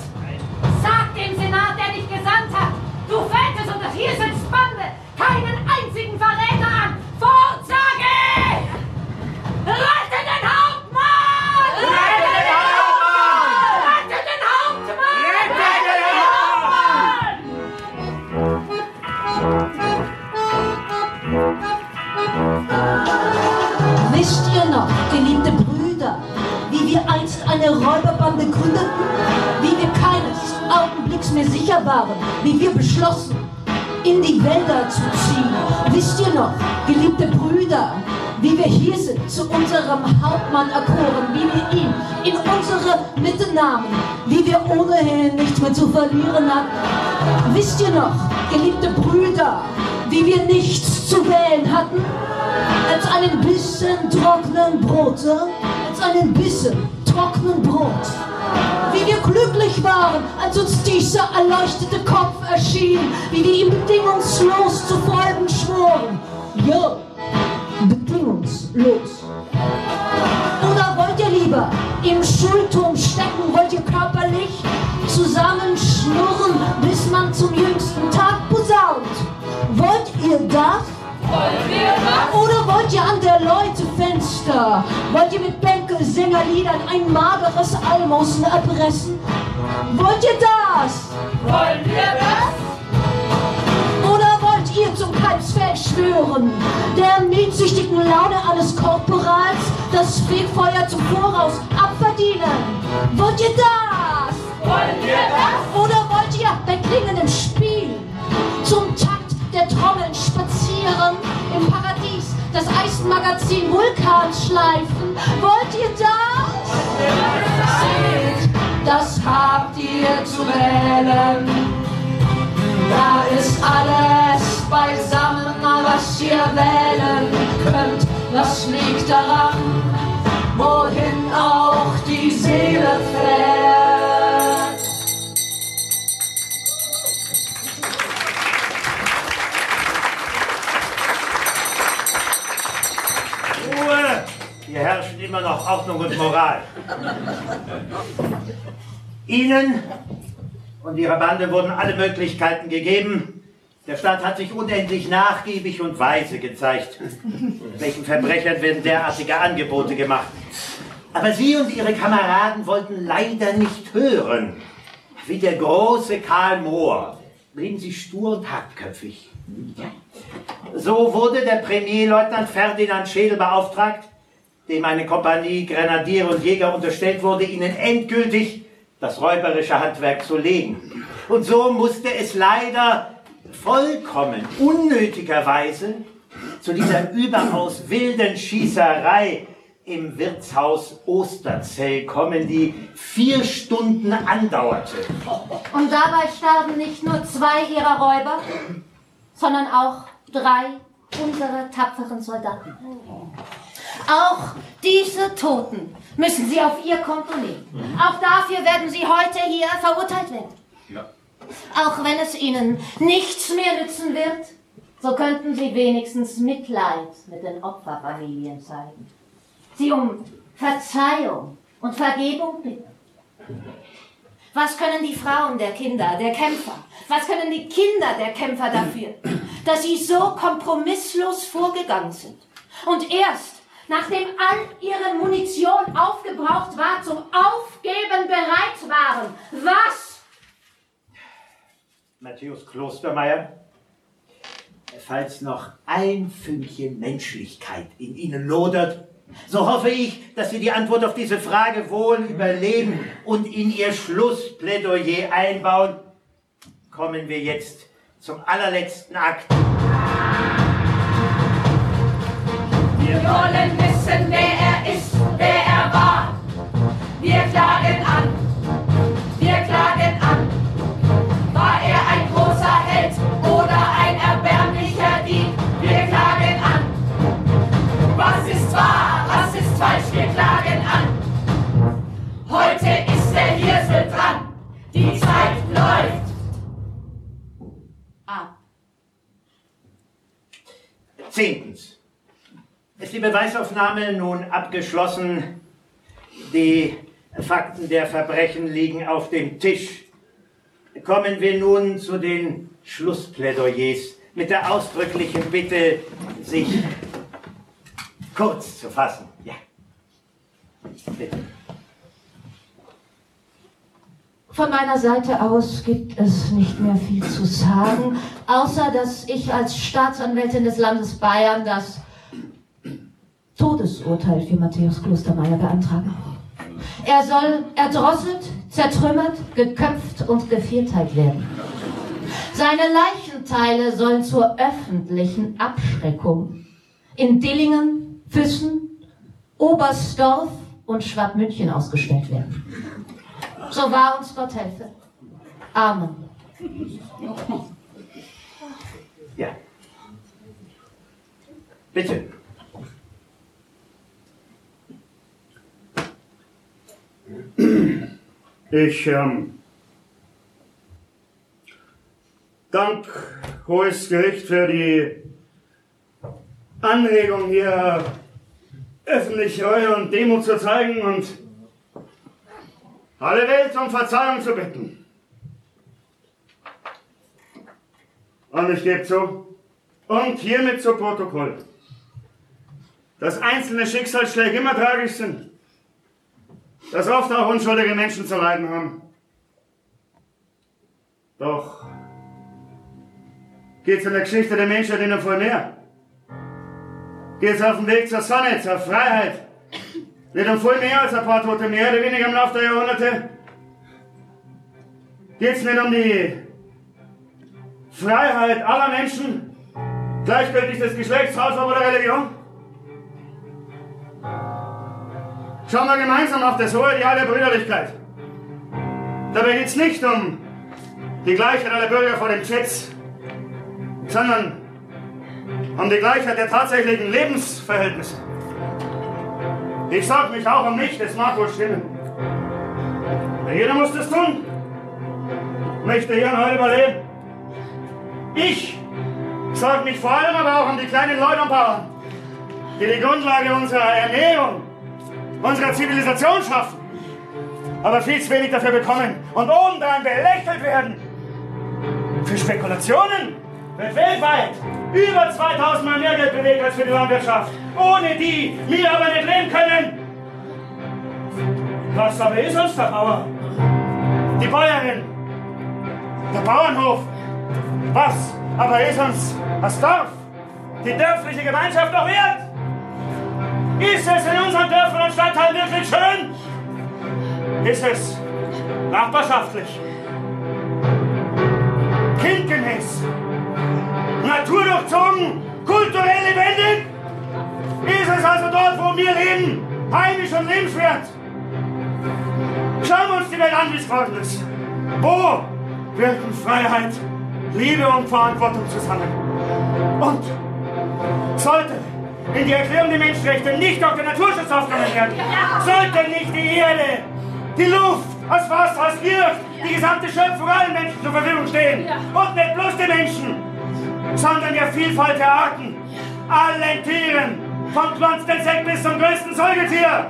Eine Räuberbande gründeten? Wie wir keines Augenblicks mehr sicher waren? Wie wir beschlossen, in die Wälder zu ziehen? Wisst ihr noch, geliebte Brüder, wie wir hier sind, zu unserem Hauptmann erkoren, wie wir ihn in unsere Mitte nahmen, wie wir ohnehin nichts mehr zu verlieren hatten? Wisst ihr noch, geliebte Brüder, wie wir nichts zu wählen hatten? als einen Bissen trockenen Brote, als einen Bissen trockenen Brot. Wie wir glücklich waren, als uns dieser erleuchtete Kopf erschien, wie wir ihm bedingungslos zu folgen schworen. Ja, bedingungslos. Oder wollt ihr lieber im Schulturm stecken, wollt ihr körperlich zusammenschnurren, bis man zum jüngsten Tag posaunt? Wollt ihr das? Oder wollt ihr an der Leute Fenster? Wollt ihr mit Bänke-Sängerliedern ein mageres Almosen erpressen? Wollt ihr das? Wollen wir das? Oder wollt ihr zum Kalbsfeld schwören? Der mietsüchtigen Laune eines Korporals das Fegfeuer zum Voraus abverdienen? Wollt ihr das? Wollen wir das? Oder wollt ihr bei klingendem Spiel zum Magazin Vulkan schleifen. Wollt ihr das? Seht, das habt ihr zu wählen. Da ist alles beisammen, was ihr wählen könnt. Was liegt daran, wohin auch die Seele fährt? Hier herrschen immer noch Ordnung und Moral. Ihnen und Ihrer Bande wurden alle Möglichkeiten gegeben. Der Staat hat sich unendlich nachgiebig und weise gezeigt. Welchen Verbrechern werden derartige Angebote gemacht? Aber Sie und Ihre Kameraden wollten leider nicht hören. Wie der große Karl Mohr blieben Sie stur und hartköpfig. So wurde der Premierleutnant Ferdinand Schädel beauftragt, dem eine Kompanie Grenadiere und Jäger unterstellt wurde, ihnen endgültig das räuberische Handwerk zu legen. Und so musste es leider vollkommen unnötigerweise zu dieser überaus wilden Schießerei im Wirtshaus Osterzell kommen, die vier Stunden andauerte. Und dabei starben nicht nur zwei ihrer Räuber, sondern auch drei unserer tapferen Soldaten. Auch diese Toten müssen Sie auf Ihr Konto nehmen. Auch dafür werden Sie heute hier verurteilt werden. Auch wenn es Ihnen nichts mehr nützen wird, so könnten Sie wenigstens Mitleid mit den Opferfamilien zeigen. Sie um Verzeihung und Vergebung bitten. Was können die Frauen der Kinder, der Kämpfer, was können die Kinder der Kämpfer dafür, dass sie so kompromisslos vorgegangen sind und erst nachdem all ihre Munition aufgebraucht war, zum Aufgeben bereit waren? Was? Matthäus Klostermeier, falls noch ein Fünkchen Menschlichkeit in Ihnen lodert, so hoffe ich, dass Sie die Antwort auf diese Frage wohl überleben und in Ihr Schlussplädoyer einbauen. Kommen wir jetzt zum allerletzten Akt. Wollen wissen, wer er ist, wer er war. Wir klagen an, wir klagen an. War er ein großer Held oder ein erbärmlicher Dieb? Wir klagen an. Was ist wahr, was ist falsch? Wir klagen an. Heute ist der Hirsel dran, die Zeit läuft. Ab. Zehntens. Ist die Beweisaufnahme nun abgeschlossen? Die Fakten der Verbrechen liegen auf dem Tisch. Kommen wir nun zu den Schlussplädoyers mit der ausdrücklichen Bitte, sich kurz zu fassen. Ja. Bitte. Von meiner Seite aus gibt es nicht mehr viel zu sagen, außer dass ich als Staatsanwältin des Landes Bayern das Todesurteil für Matthäus Klostermeier beantrage. Er soll erdrosselt, zertrümmert, geköpft und gevierteilt werden. Seine Leichenteile sollen zur öffentlichen Abschreckung in Dillingen, Füssen, Oberstdorf und Schwabmünchen ausgestellt werden. So wahr uns Gott helfe. Amen. Ja. Bitte. Ich ähm, dank Hohes Gericht für die Anregung, hier öffentlich Reue und Demut zu zeigen und alle Welt um Verzeihung zu bitten. Und ich gebe zu, und hiermit zu Protokoll, dass einzelne Schicksalsschläge immer tragisch sind, dass oft auch unschuldige Menschen zu leiden haben. Doch geht's in der Geschichte der Menschheit ihnen voll mehr. Geht's auf dem Weg zur Sonne, zur Freiheit. Nicht um voll mehr als ein paar Tote mehr oder weniger im Laufe der Jahrhunderte. Geht's nicht um die Freiheit aller Menschen, gleichgültig des Geschlechts, Hautfarbe oder Religion? Schauen wir gemeinsam auf das hohe Ideal der Brüderlichkeit. Dabei geht es nicht um die Gleichheit aller Bürger vor dem Gesetz, sondern um die Gleichheit der tatsächlichen Lebensverhältnisse. Ich sorge mich auch um mich, das mag wohl stimmen. Jeder muss das tun. Möchte hier und heute überleben. Ich sorge mich vor allem aber auch um die kleinen Leute und Bauern, die die Grundlage unserer Ernährung, unserer Zivilisation schaffen, aber viel zu wenig dafür bekommen und obendrein belächelt werden. Für Spekulationen wird weltweit über 2000 Mal mehr Geld bewegt als für die Landwirtschaft, ohne die wir aber nicht leben können. Was aber ist uns der Bauer? Die Bäuerin, der Bauernhof. Was aber ist uns das Dorf, die dörfliche Gemeinschaft noch wert? Ist es in unseren Dörfern und Stadtteilen wirklich schön? Ist es nachbarschaftlich? Kindgemäß? Naturdurchzogen? Kulturell lebendig? Ist es also dort, wo wir leben, heimisch und lebenswert? Schauen wir uns die Welt an, wie es geworden ist. Wo wirken Freiheit, Liebe und Verantwortung zusammen? Und sollte in die Erklärung der Menschenrechte nicht auch der Naturschutz aufgenommen werden, sollte nicht die Erde, die Luft, das Wasser, das Licht, die gesamte Schöpfung allen Menschen zur Verfügung stehen. Und nicht bloß den Menschen, sondern der Vielfalt der Arten, allen Tieren, vom kleinsten Insekt bis zum größten Säugetier.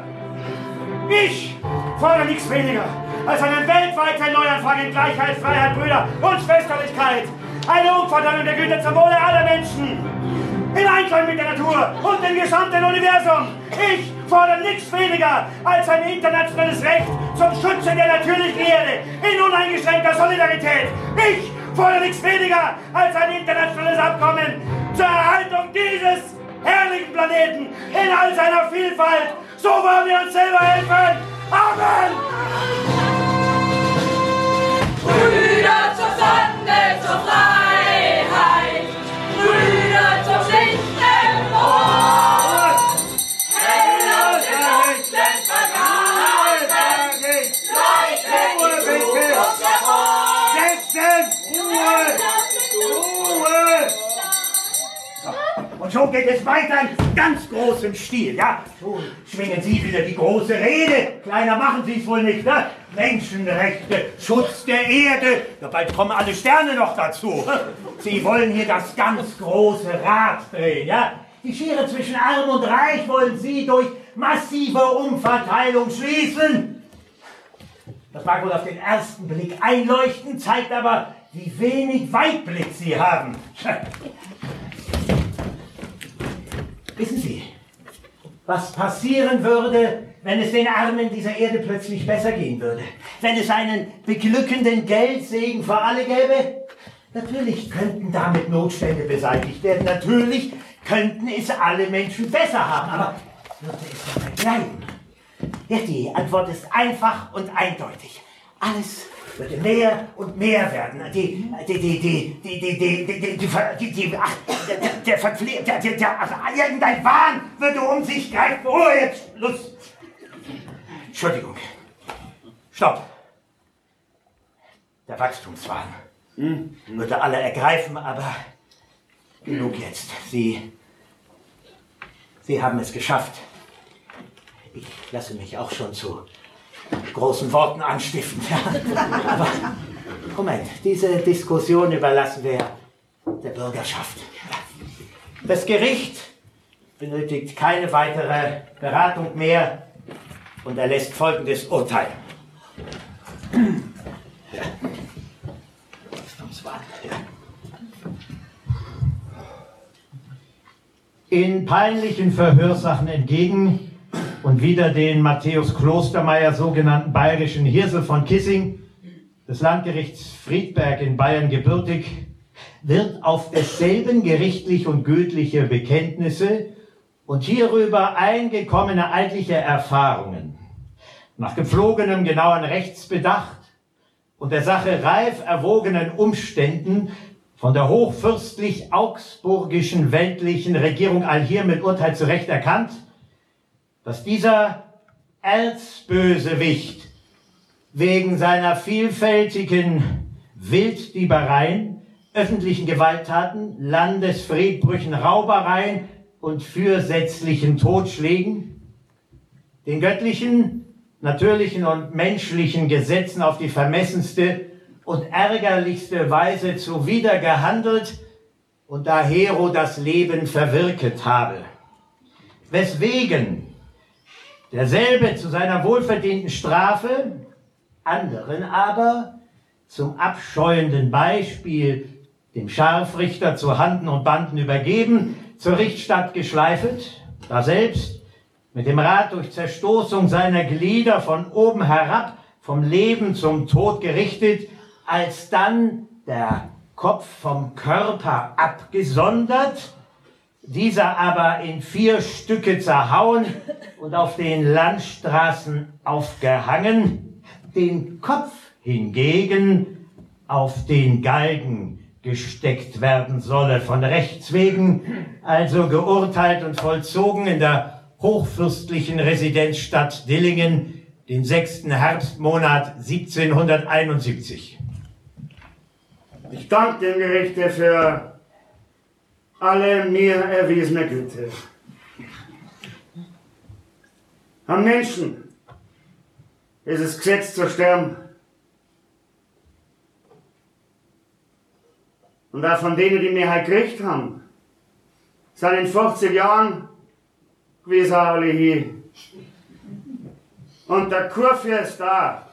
Ich fordere nichts weniger als einen weltweiten Neuanfang in Gleichheit, Freiheit, Brüder und Schwesterlichkeit. Eine Umverteilung der Güter zum Wohle aller Menschen. Im Einklang mit der Natur und dem gesamten Universum. Ich fordere nichts weniger als ein internationales Recht zum Schutze der natürlichen Erde in uneingeschränkter Solidarität. Ich fordere nichts weniger als ein internationales Abkommen zur Erhaltung dieses herrlichen Planeten in all seiner Vielfalt. So wollen wir uns selber helfen. Amen! Brüder zur Sonne, zur Freiheit, Und so geht es weiter in ganz großem Stil, ja? Schwingen Sie wieder die große Rede. Kleiner machen Sie es wohl nicht, ne? Menschenrechte, Schutz der Erde. Ja, bald kommen alle Sterne noch dazu. (laughs) Sie wollen hier das ganz große Rad drehen, ja? Die Schere zwischen Arm und Reich wollen Sie durch massive Umverteilung schließen. Das mag wohl auf den ersten Blick einleuchten, zeigt aber, wie wenig Weitblick Sie haben. (laughs) Wissen Sie, was passieren würde, wenn es den Armen dieser Erde plötzlich besser gehen würde? Wenn es einen beglückenden Geldsegen für alle gäbe? Natürlich könnten damit Notstände beseitigt werden. Natürlich könnten es alle Menschen besser haben. Aber würde es dabei bleiben? Ja, die Antwort ist einfach und eindeutig. Alles würde mehr und mehr werden. Die, die, die, die, die, die, die, die, die, die, die, die ach, der, der, der, der, also irgendein Wahn würde um sich greifen. Ruhe jetzt, Schluss. Entschuldigung. Stopp. Der Wachstumswahn würde alle ergreifen, aber genug jetzt. Sie, Sie haben es geschafft. Ich lasse mich auch schon zu großen Worten anstiften. Aber Moment, diese Diskussion überlassen wir der Bürgerschaft. Das Gericht benötigt keine weitere Beratung mehr und erlässt folgendes Urteil. In peinlichen Verhörsachen entgegen und wieder den Matthäus Klostermeier sogenannten bayerischen Hirsel von Kissing. Des Landgerichts Friedberg in Bayern gebürtig, wird auf desselben gerichtlich und gültliche Bekenntnisse und hierüber eingekommene altliche Erfahrungen nach gepflogenem genauen Rechtsbedacht und der Sache reif erwogenen Umständen von der hochfürstlich augsburgischen weltlichen Regierung allhier mit Urteil zu Recht erkannt, dass dieser Erzbösewicht wegen seiner vielfältigen Wilddiebereien, öffentlichen Gewalttaten, Landesfriedbrüchen, Raubereien und fürsätzlichen Totschlägen, den göttlichen, natürlichen und menschlichen Gesetzen auf die vermessenste und ärgerlichste Weise zuwider gehandelt und dahero das Leben verwirket habe. Weswegen derselbe zu seiner wohlverdienten Strafe, anderen aber zum abscheuenden Beispiel dem Scharfrichter zu Handen und Banden übergeben, zur Richtstadt geschleifet, da selbst mit dem Rad durch Zerstoßung seiner Glieder von oben herab vom Leben zum Tod gerichtet, alsdann der Kopf vom Körper abgesondert, dieser aber in vier Stücke zerhauen und auf den Landstraßen aufgehangen, den Kopf hingegen auf den Galgen gesteckt werden solle, von Rechts wegen also geurteilt und vollzogen in der hochfürstlichen Residenzstadt Dillingen den 6. Herbstmonat 1771. Ich danke dem Gerichte für alle mir erwiesene Güte. Am Menschen ist es Gesetz zu sterben. Und auch von denen, die mir halt gekriegt haben, sind in 50 Jahren gewesen alle hier. Und der Kurfürst da.